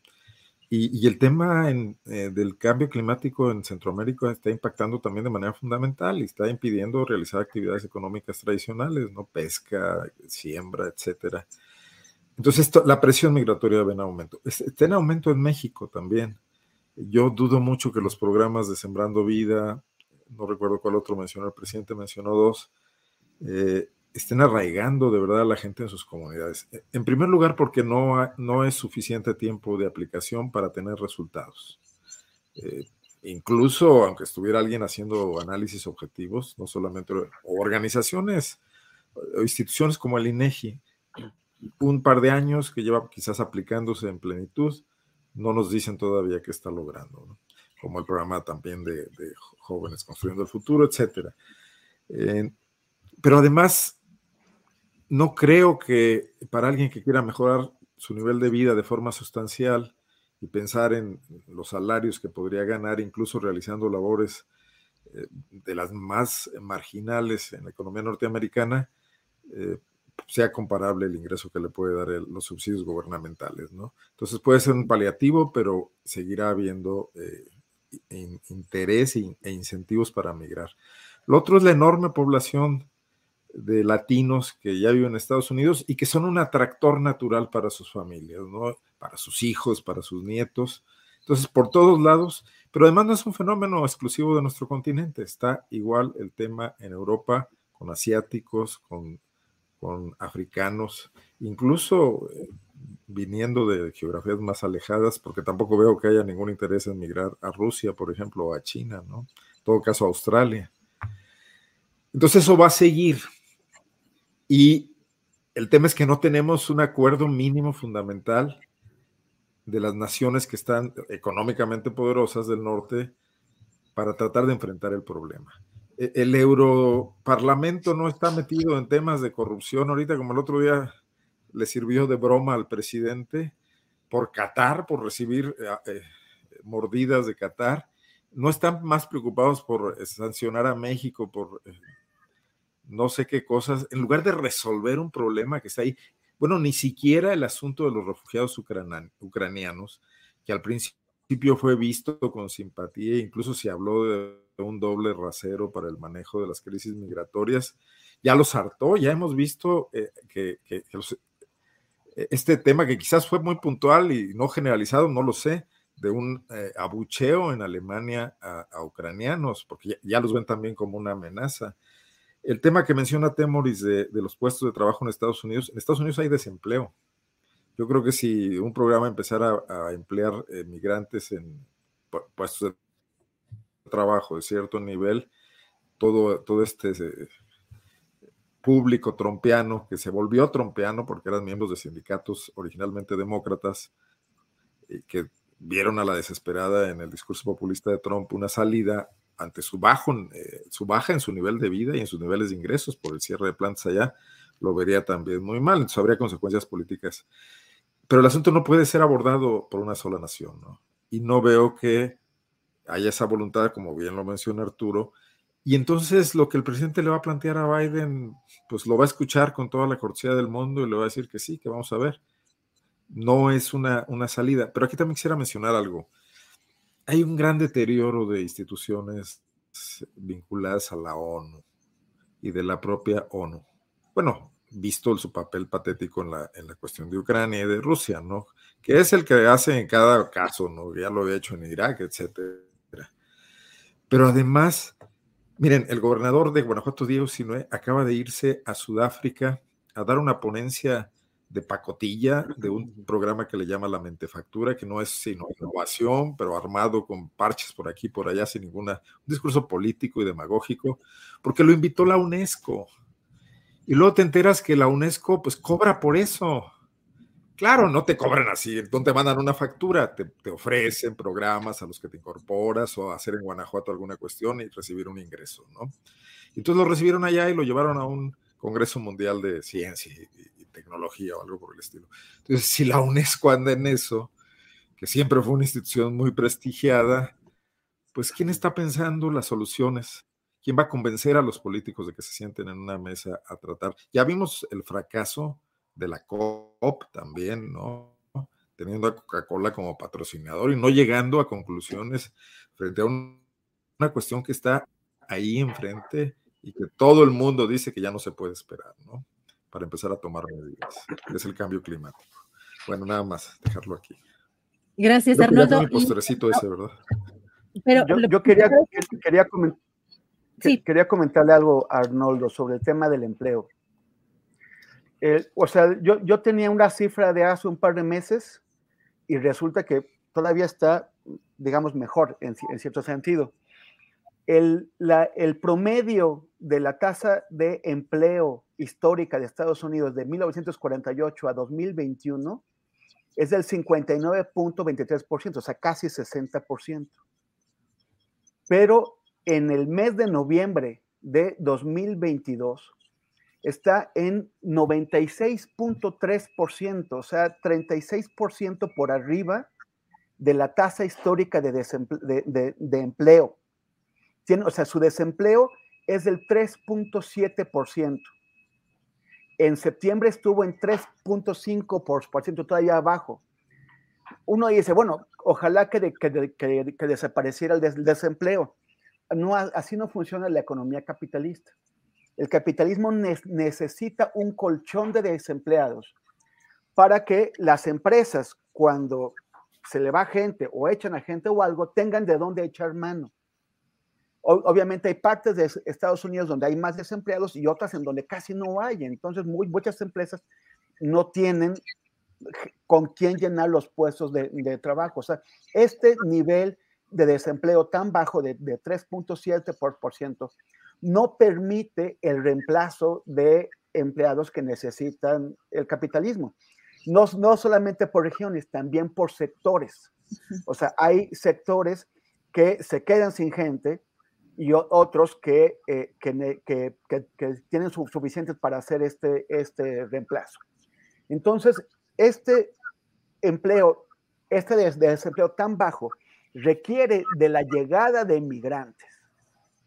Y, el tema eh, del cambio climático en Centroamérica está impactando también de manera fundamental y está impidiendo realizar actividades económicas tradicionales, ¿no? Pesca, siembra, etcétera. Entonces, la presión migratoria va en aumento. Está en aumento en México también. Yo dudo mucho que los programas de Sembrando Vida, no recuerdo cuál otro mencionó, el presidente mencionó dos, eh, estén arraigando de verdad a la gente en sus comunidades. En primer lugar, porque no, no es suficiente tiempo de aplicación para tener resultados. Eh, incluso aunque estuviera alguien haciendo análisis objetivos, no solamente organizaciones o instituciones como el INEGI, un par de años que lleva quizás aplicándose en plenitud, no nos dicen todavía qué está logrando, como el programa también de, jóvenes construyendo el futuro, etc. Eh, pero además, no creo que para alguien que quiera mejorar su nivel de vida de forma sustancial y pensar en los salarios que podría ganar, incluso realizando labores eh, de las más marginales en la economía norteamericana, eh, sea comparable el ingreso que le puede dar los subsidios gubernamentales, ¿no? Entonces puede ser un paliativo, pero seguirá habiendo eh, interés e incentivos para migrar. Lo otro es la enorme población de latinos que ya viven en Estados Unidos y que son un atractor natural para sus familias, ¿no? Para sus hijos, para sus nietos. Entonces, por todos lados, pero además no es un fenómeno exclusivo de nuestro continente, está igual el tema en Europa con asiáticos, con africanos, incluso eh, viniendo de geografías más alejadas, porque tampoco veo que haya ningún interés en migrar a Rusia, por ejemplo, o a China, ¿no? En todo caso, a Australia. Entonces eso va a seguir. Y el tema es que no tenemos un acuerdo mínimo fundamental de las naciones que están económicamente poderosas del norte para tratar de enfrentar el problema. E-, el Europarlamento no está metido en temas de corrupción ahorita, como el otro día le sirvió de broma al presidente por Qatar, por recibir eh, eh, mordidas de Qatar. No están más preocupados por eh, sancionar a México por no sé qué cosas, en lugar de resolver un problema que está ahí, bueno, ni siquiera el asunto de los refugiados ucranianos, que al principio fue visto con simpatía, incluso se habló de un doble rasero para el manejo de las crisis migratorias, ya los hartó, ya hemos visto eh, que, este tema que quizás fue muy puntual y no generalizado, no lo sé, de un eh, abucheo en Alemania a, ucranianos, porque ya, los ven también como una amenaza. El tema que menciona Temoris de, los puestos de trabajo en Estados Unidos, en Estados Unidos hay desempleo. Yo creo que si un programa empezara a, emplear eh, migrantes en puestos de trabajo de cierto nivel, todo, todo este eh, público trompeano, que se volvió trompeano porque eran miembros de sindicatos originalmente demócratas, y que vieron a la desesperada en el discurso populista de Trump una salida ante su, bajo, eh, su baja en su nivel de vida y en sus niveles de ingresos por el cierre de plantas allá, lo vería también muy mal, entonces habría consecuencias políticas. Pero el asunto no puede ser abordado por una sola nación, ¿no? Y no veo que haya esa voluntad, como bien lo menciona Arturo, y entonces lo que el presidente le va a plantear a Biden, pues lo va a escuchar con toda la cortesía del mundo y le va a decir que sí, que vamos a ver no es una, una salida. Pero aquí también quisiera mencionar algo. Hay un gran deterioro de instituciones vinculadas a la ONU y de la propia ONU. Bueno, visto su papel patético en la, en la cuestión de Ucrania y de Rusia, ¿no? Que es el que hace en cada caso, ¿no? Ya lo había hecho en Irak, etcétera. Pero además, miren, el gobernador de Guanajuato, Diego Sinue, acaba de irse a Sudáfrica a dar una ponencia de pacotilla de un programa que le llama La Mentefactura, que no es sino innovación, pero armado con parches por aquí por allá, sin ninguna, un discurso político y demagógico, porque lo invitó la UNESCO. Y luego te enteras que la UNESCO pues cobra por eso. Claro, no te cobran así, entonces te mandan una factura, te, te, ofrecen programas a los que te incorporas o hacer en Guanajuato alguna cuestión y recibir un ingreso, ¿no? Entonces lo recibieron allá y lo llevaron a un Congreso Mundial de Ciencia y, tecnología o algo por el estilo. Entonces, si la UNESCO anda en eso, que siempre fue una institución muy prestigiada, pues ¿quién está pensando las soluciones? ¿Quién va a convencer a los políticos de que se sienten en una mesa a tratar? Ya vimos el fracaso de la COP también, ¿no? Teniendo a Coca-Cola como patrocinador y no llegando a conclusiones frente a una cuestión que está ahí enfrente y que todo el mundo dice que ya no se puede esperar, ¿no? Para empezar a tomar medidas. Es el cambio climático. Bueno, nada más, dejarlo aquí. Gracias, Arnoldo. Mi postrecito ese, ¿verdad? Pero yo, quería, quería, quería comentarle algo a Arnoldo sobre el tema del empleo. o sea, yo, yo tenía una cifra de hace un par de meses y resulta que todavía está, digamos, mejor en, en cierto sentido. El, la, el promedio de la tasa de empleo histórica de Estados Unidos de 1948 a 2021 es del 59.23%, o sea, casi 60%. Pero en el mes de noviembre de 2022 está en 96.3%, o sea, 36% por arriba de la tasa histórica de, de, empleo. O sea, su desempleo es del 3.7%. En septiembre estuvo en 3.5%, todavía abajo. Uno dice, bueno, ojalá que, que, desapareciera el desempleo. No, así no funciona la economía capitalista. El capitalismo necesita un colchón de desempleados para que las empresas, cuando se le va gente o echan a gente o algo, tengan de dónde echar mano. Obviamente hay partes de Estados Unidos donde hay más desempleados y otras en donde casi no hay. Entonces muy, muchas empresas no tienen con quién llenar los puestos de, trabajo. O sea, este nivel de desempleo tan bajo de, de 3.7% no permite el reemplazo de empleados que necesitan el capitalismo. No, no solamente por regiones, también por sectores. O sea, hay sectores que se quedan sin gente y otros que, eh, que, que, que, tienen suficientes para hacer este, este reemplazo. Entonces, este empleo, este desempleo tan bajo, requiere de la llegada de inmigrantes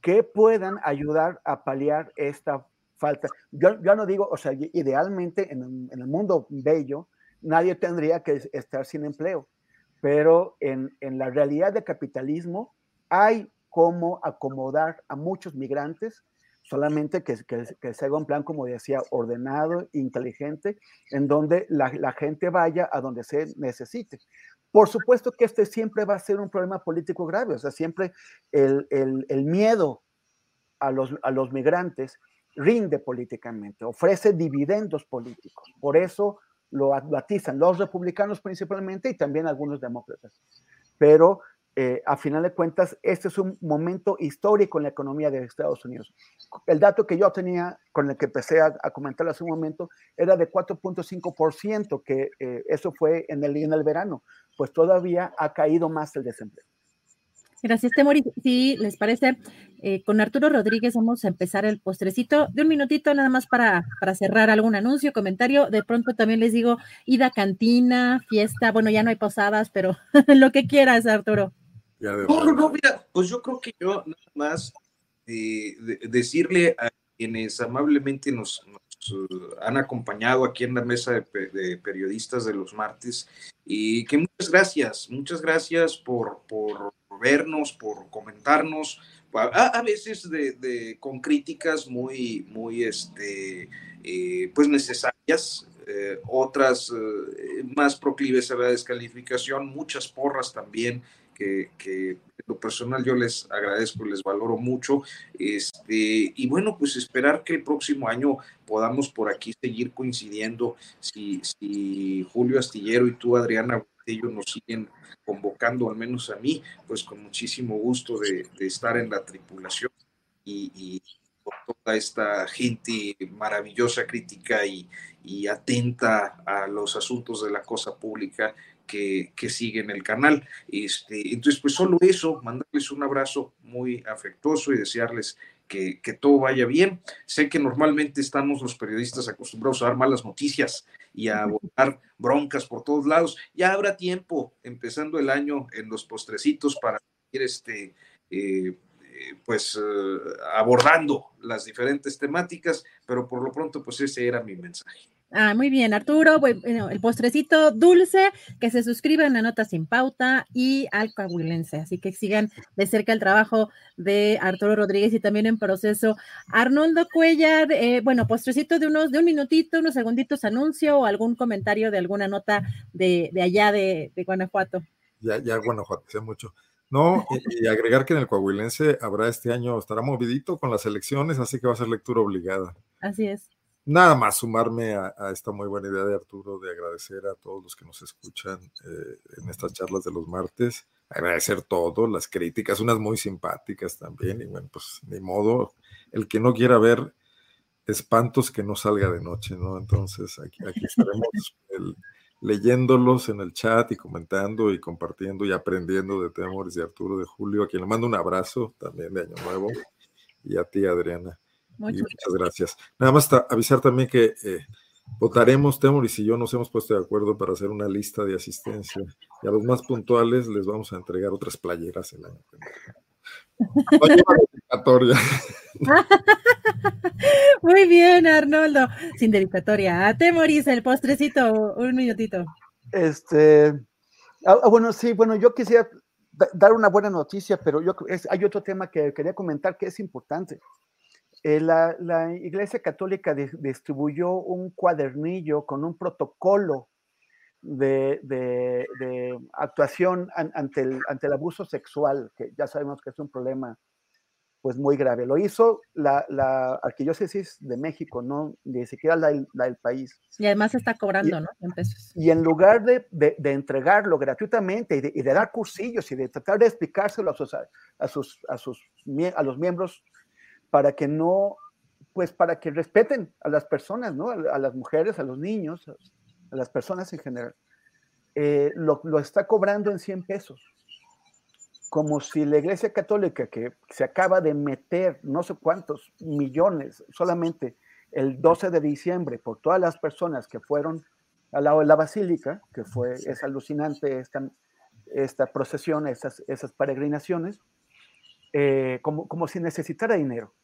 que puedan ayudar a paliar esta falta. Yo, yo no digo, o sea, idealmente en, en, el mundo bello, nadie tendría que estar sin empleo, pero en, en la realidad del capitalismo hay cómo acomodar a muchos migrantes, solamente que, que, que, se haga un plan, como decía, ordenado, inteligente, en donde la, la, gente vaya a donde se necesite. Por supuesto que este siempre va a ser un problema político grave, o sea, siempre el, el, el miedo a los, a los migrantes rinde políticamente, ofrece dividendos políticos. Por eso lo batizan los republicanos principalmente y también algunos demócratas. Pero eh, a final de cuentas, este es un momento histórico en la economía de Estados Unidos. El dato que yo tenía, con el que empecé a, a comentar hace un momento, era de 4.5%, que eh, eso fue en el, en el verano, pues todavía ha caído más el desempleo. Gracias, Temori. Si les parece, eh, con Arturo Rodríguez vamos a empezar el postrecito de un minutito nada más para, para cerrar algún anuncio, comentario. De pronto también les digo, ida cantina, fiesta, bueno, ya no hay posadas, pero (laughs) lo que quieras, Arturo. No, no, no, mira, pues yo creo que yo nada más eh, de, decirle a quienes amablemente nos, nos uh, han acompañado aquí en la mesa de, de, periodistas de los martes y que muchas gracias, muchas gracias por, por vernos, por comentarnos, a, a veces de, de, con críticas muy, muy, este, eh, pues necesarias, eh, otras eh, más proclives a la descalificación, muchas porras también, que, que, lo personal yo les agradezco, les valoro mucho. Este, y bueno, pues esperar que el próximo año podamos por aquí seguir coincidiendo. Si, si Julio Astillero y tú, Adriana, ellos nos siguen convocando, al menos a mí, pues con muchísimo gusto de, de estar en la tripulación y, y, por toda esta gente maravillosa, crítica y, y, atenta a los asuntos de la cosa pública que, que siguen el canal. Este, entonces, pues solo eso, mandarles un abrazo muy afectuoso y desearles que, que, todo vaya bien. Sé que normalmente estamos los periodistas acostumbrados a dar malas noticias y a votar broncas por todos lados. Ya habrá tiempo, empezando el año, en los postrecitos para ir este, eh, pues eh, abordando las diferentes temáticas, pero por lo pronto, pues ese era mi mensaje. Ah, muy bien, Arturo. Bueno, el postrecito dulce, que se suscriban a Nota Sin Pauta y al Coahuilense. Así que sigan de cerca el trabajo de Arturo Rodríguez y también en proceso Arnoldo Cuellar. Eh, bueno, postrecito de unos, de un minutito, unos segunditos, anuncio o algún comentario de alguna nota de, de allá de, de, Guanajuato. Ya, ya, Guanajuato, sé mucho. No, y, y, agregar que en el Coahuilense habrá este año, estará movidito con las elecciones, así que va a ser lectura obligada. Así es nada más sumarme a, a, esta muy buena idea de Arturo de agradecer a todos los que nos escuchan eh, en estas charlas de los martes, agradecer todo, las críticas, unas muy simpáticas también, y bueno, pues ni modo, el que no quiera ver espantos que no salga de noche, ¿no? Entonces aquí, aquí estaremos (laughs) el, leyéndolos en el chat y comentando y compartiendo y aprendiendo de Temores de Arturo de Julio, a quien le mando un abrazo también de Año Nuevo, y a ti, Adriana. Muchas, muchas gracias. Nada más avisar también que eh, votaremos, Temoris y yo nos hemos puesto de acuerdo para hacer una lista de asistencia y a los más puntuales les vamos a entregar otras playeras el año que viene. (laughs) Muy bien, Arnoldo. Sin dedicatoria. A Temoris, el postrecito, un minutito. Este, ah, bueno, sí, bueno, yo quisiera dar una buena noticia, pero yo es, hay otro tema que quería comentar que es importante. Eh, la, la, Iglesia Católica de, distribuyó un cuadernillo con un protocolo de, de, de actuación an, ante, el, ante el abuso sexual, que ya sabemos que es un problema pues muy grave. Lo hizo la, la Arquidiócesis de México, no ni siquiera la, la, del país. Y además está cobrando, y, ¿no? En pesos. Y en lugar de, de, de entregarlo gratuitamente y de, y de, dar cursillos y de tratar de explicárselo a sus, a sus, a sus a los miembros para que no, pues para que respeten a las personas, ¿no? A, las mujeres, a los niños, a las personas en general. Eh, lo, lo, está cobrando en 100 pesos. Como si la Iglesia Católica, que se acaba de meter no sé cuántos millones solamente el 12 de diciembre por todas las personas que fueron al lado de la basílica, que fue, es alucinante esta, esta procesión, esas, esas peregrinaciones, eh, como, como si necesitara dinero.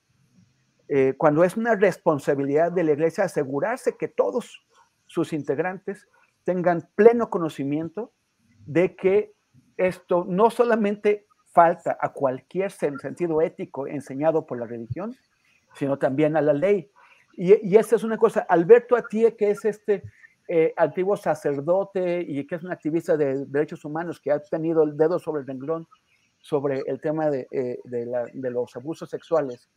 eh, cuando es una responsabilidad de la iglesia asegurarse que todos sus integrantes tengan pleno conocimiento de que esto no solamente falta a cualquier sentido ético enseñado por la religión, sino también a la ley. Y, y esta es una cosa, Alberto Atie, que es este eh, antiguo sacerdote y que es un activista de derechos humanos que ha tenido el dedo sobre el renglón sobre el tema de, eh, de, los abusos sexuales,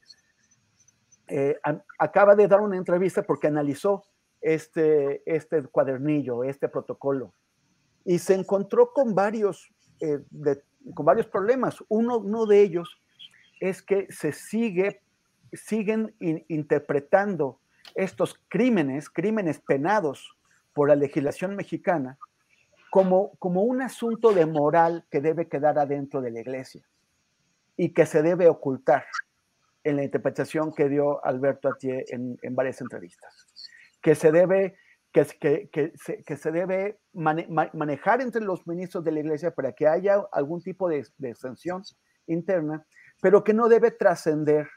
eh, acaba de dar una entrevista porque analizó este, este cuadernillo, este protocolo, y se encontró con varios, con varios problemas. Uno, uno de ellos es que se sigue, siguen interpretando estos crímenes, crímenes penados por la legislación mexicana como, como un asunto de moral que debe quedar adentro de la iglesia y que se debe ocultar en la interpretación que dio Alberto Atié en, varias entrevistas, que se debe, que, que, se, que se, debe manejar entre los ministros de la iglesia para que haya algún tipo de, sanción interna, pero que no debe trascender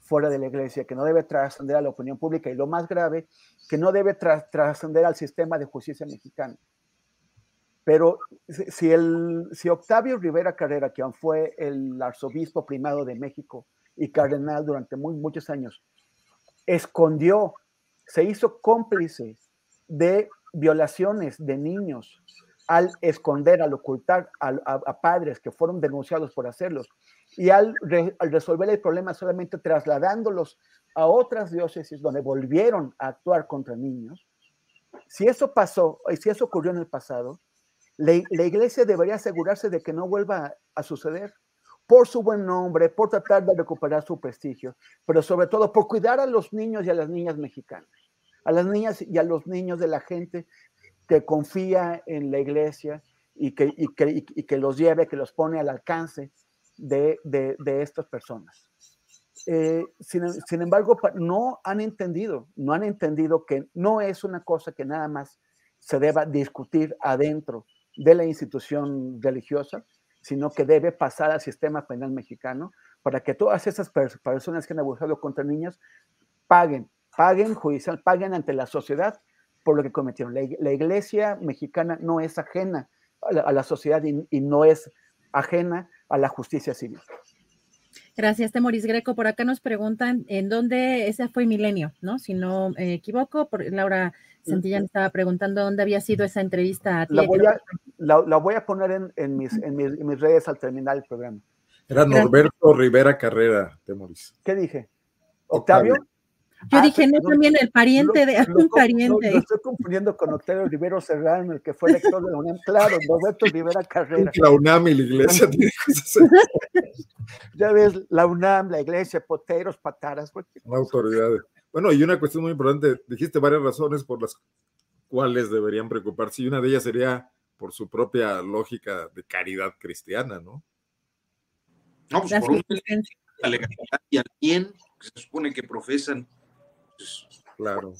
fuera de la iglesia, que no debe trascender a la opinión pública y lo más grave, que no debe trascender al sistema de justicia mexicano. Pero si, el, si Octavio Rivera Carrera, quien fue el arzobispo primado de México y cardenal durante muy, muchos años, escondió, se hizo cómplice de violaciones de niños al esconder, al ocultar a padres que fueron denunciados por hacerlos, y al, resolver el problema solamente trasladándolos a otras diócesis donde volvieron a actuar contra niños, si eso pasó y si eso ocurrió en el pasado, la, iglesia debería asegurarse de que no vuelva a, suceder por su buen nombre, por tratar de recuperar su prestigio, pero sobre todo por cuidar a los niños y a las niñas mexicanas, a las niñas y a los niños de la gente que confía en la iglesia y que, los lleve, que los pone al alcance de, de, estas personas. Eh, sin, embargo, no han entendido, no han entendido que no es una cosa que nada más se deba discutir adentro de la institución religiosa, sino que debe pasar al sistema penal mexicano para que todas esas personas que han abusado contra niños paguen, paguen judicial, paguen ante la sociedad por lo que cometieron. La, iglesia mexicana no es ajena a la, sociedad y no es ajena a la justicia civil. Gracias, Temoris Greco. Por acá nos preguntan en dónde, ese fue Milenio, ¿no? Si no me equivoco, por, Laura Santillán estaba preguntando dónde había sido esa entrevista a ti. La voy a, la, voy a poner en, mis, en, mis, redes al terminar el programa. Era Norberto Rivera Carrera, Temoris. ¿Qué dije? ¿Octavio? Yo ah, dije, no, también el pariente de un pariente. Lo, estoy confundiendo con Octavio Rivero Serrano, el que fue lector de la UNAM. Claro, Roberto Rivera Carrera. La UNAM y la iglesia (laughs) Ya ves, la UNAM, la iglesia, poteros, pataras. Autoridades. Bueno, y una cuestión muy importante, dijiste varias razones por las cuales deberían preocuparse, y una de ellas sería por su propia lógica de caridad cristiana, ¿no? No, pues por un la legalidad y al bien que se supone que profesan Claro.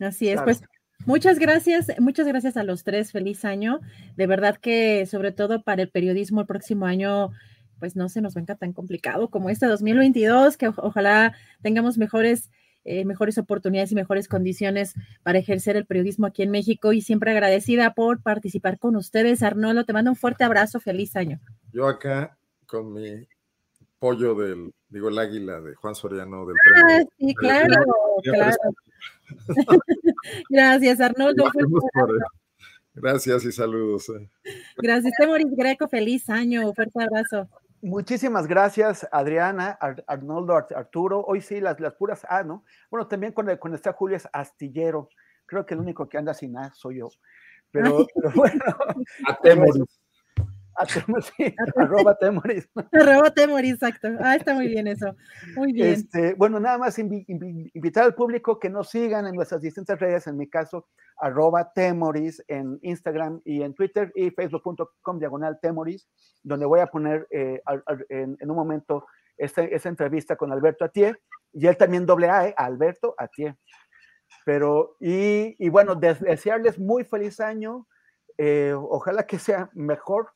Así es, pues muchas gracias, muchas gracias a los tres, feliz año. De verdad que sobre todo para el periodismo el próximo año, pues no se nos venga tan complicado como este 2022, que ojalá tengamos mejores, eh, mejores oportunidades y mejores condiciones para ejercer el periodismo aquí en México y siempre agradecida por participar con ustedes. Arnoldo, te mando un fuerte abrazo, feliz año. Yo acá con mi pollo del, digo, el águila de Juan Soriano del ah, Sí, claro, claro. (laughs) Gracias, Arnoldo. Gracias y saludos. Eh. Gracias, Temoris Greco, feliz año, fuerte abrazo. Muchísimas gracias, Adriana, Arnoldo, Arturo. Hoy sí, las, las puras A, ¿no? Bueno, también con, el, con está Julio es astillero. Creo que el único que anda sin nada soy yo. Pero, pero bueno. A Temoris. (laughs) (laughs) arroba Temoris. Arroba Temoris, exacto. Ah, está muy bien eso. Muy bien. Este, bueno, nada más invitar al público que nos sigan en nuestras distintas redes, en mi caso, arroba Temoris en Instagram y en Twitter y facebook.com diagonal Temoris, donde voy a poner eh, en, un momento esta, esa entrevista con Alberto Atié y él también doble A, ¿eh? Alberto Atié. Pero, y, y bueno, desearles muy feliz año. Eh, ojalá que sea mejor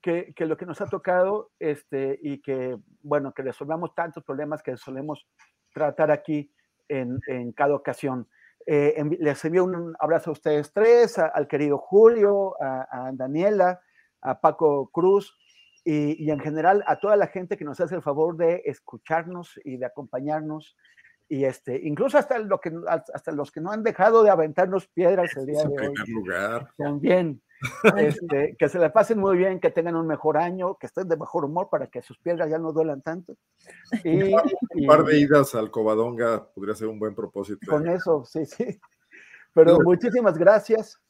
que, lo que nos ha tocado este, y que, bueno, que resolvamos tantos problemas que solemos tratar aquí en, cada ocasión. Eh, les envío un abrazo a ustedes tres, al querido Julio, a, Daniela, a Paco Cruz y, y, en general a toda la gente que nos hace el favor de escucharnos y de acompañarnos y este, incluso hasta, lo que, hasta los que no han dejado de aventarnos piedras el día de hoy. Lugar. También. (laughs) Este, que se la pasen muy bien, que tengan un mejor año, que estén de mejor humor para que sus piedras ya no duelan tanto. (laughs) Y, un par de idas al Covadonga podría ser un buen propósito. Con eso, sí, sí. Pero muchísimas gracias.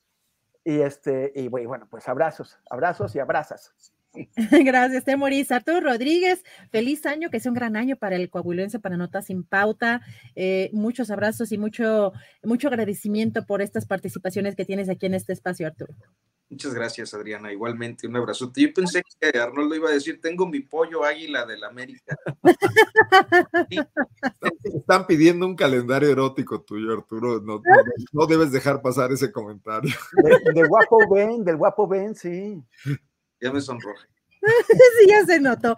Y este, y bueno, pues abrazos, abrazos y abrazas. (laughs) Gracias, Temoris. Arturo Rodríguez, feliz año, que sea un gran año para el coahuilense, para Notas sin Pauta. Eh, muchos abrazos y mucho, mucho agradecimiento por estas participaciones que tienes aquí en este espacio, Arturo. Muchas gracias, Adriana. Igualmente, un abrazo. Yo pensé que Arnoldo iba a decir, tengo mi pollo águila del América. (laughs) Están pidiendo un calendario erótico tuyo, Arturo. No, debes dejar pasar ese comentario. del guapo Ben, del guapo Ben, sí. Ya me sonroje. (laughs) sí, ya se notó.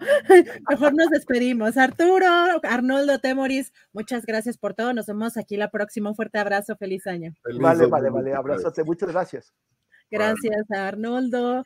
Mejor nos despedimos. Arturo, Arnoldo, Temoris, muchas gracias por todo. Nos vemos aquí la próxima. Un fuerte abrazo. Feliz año. vale, vale, vale. Abrazote. Muchas gracias. Gracias a Arnoldo.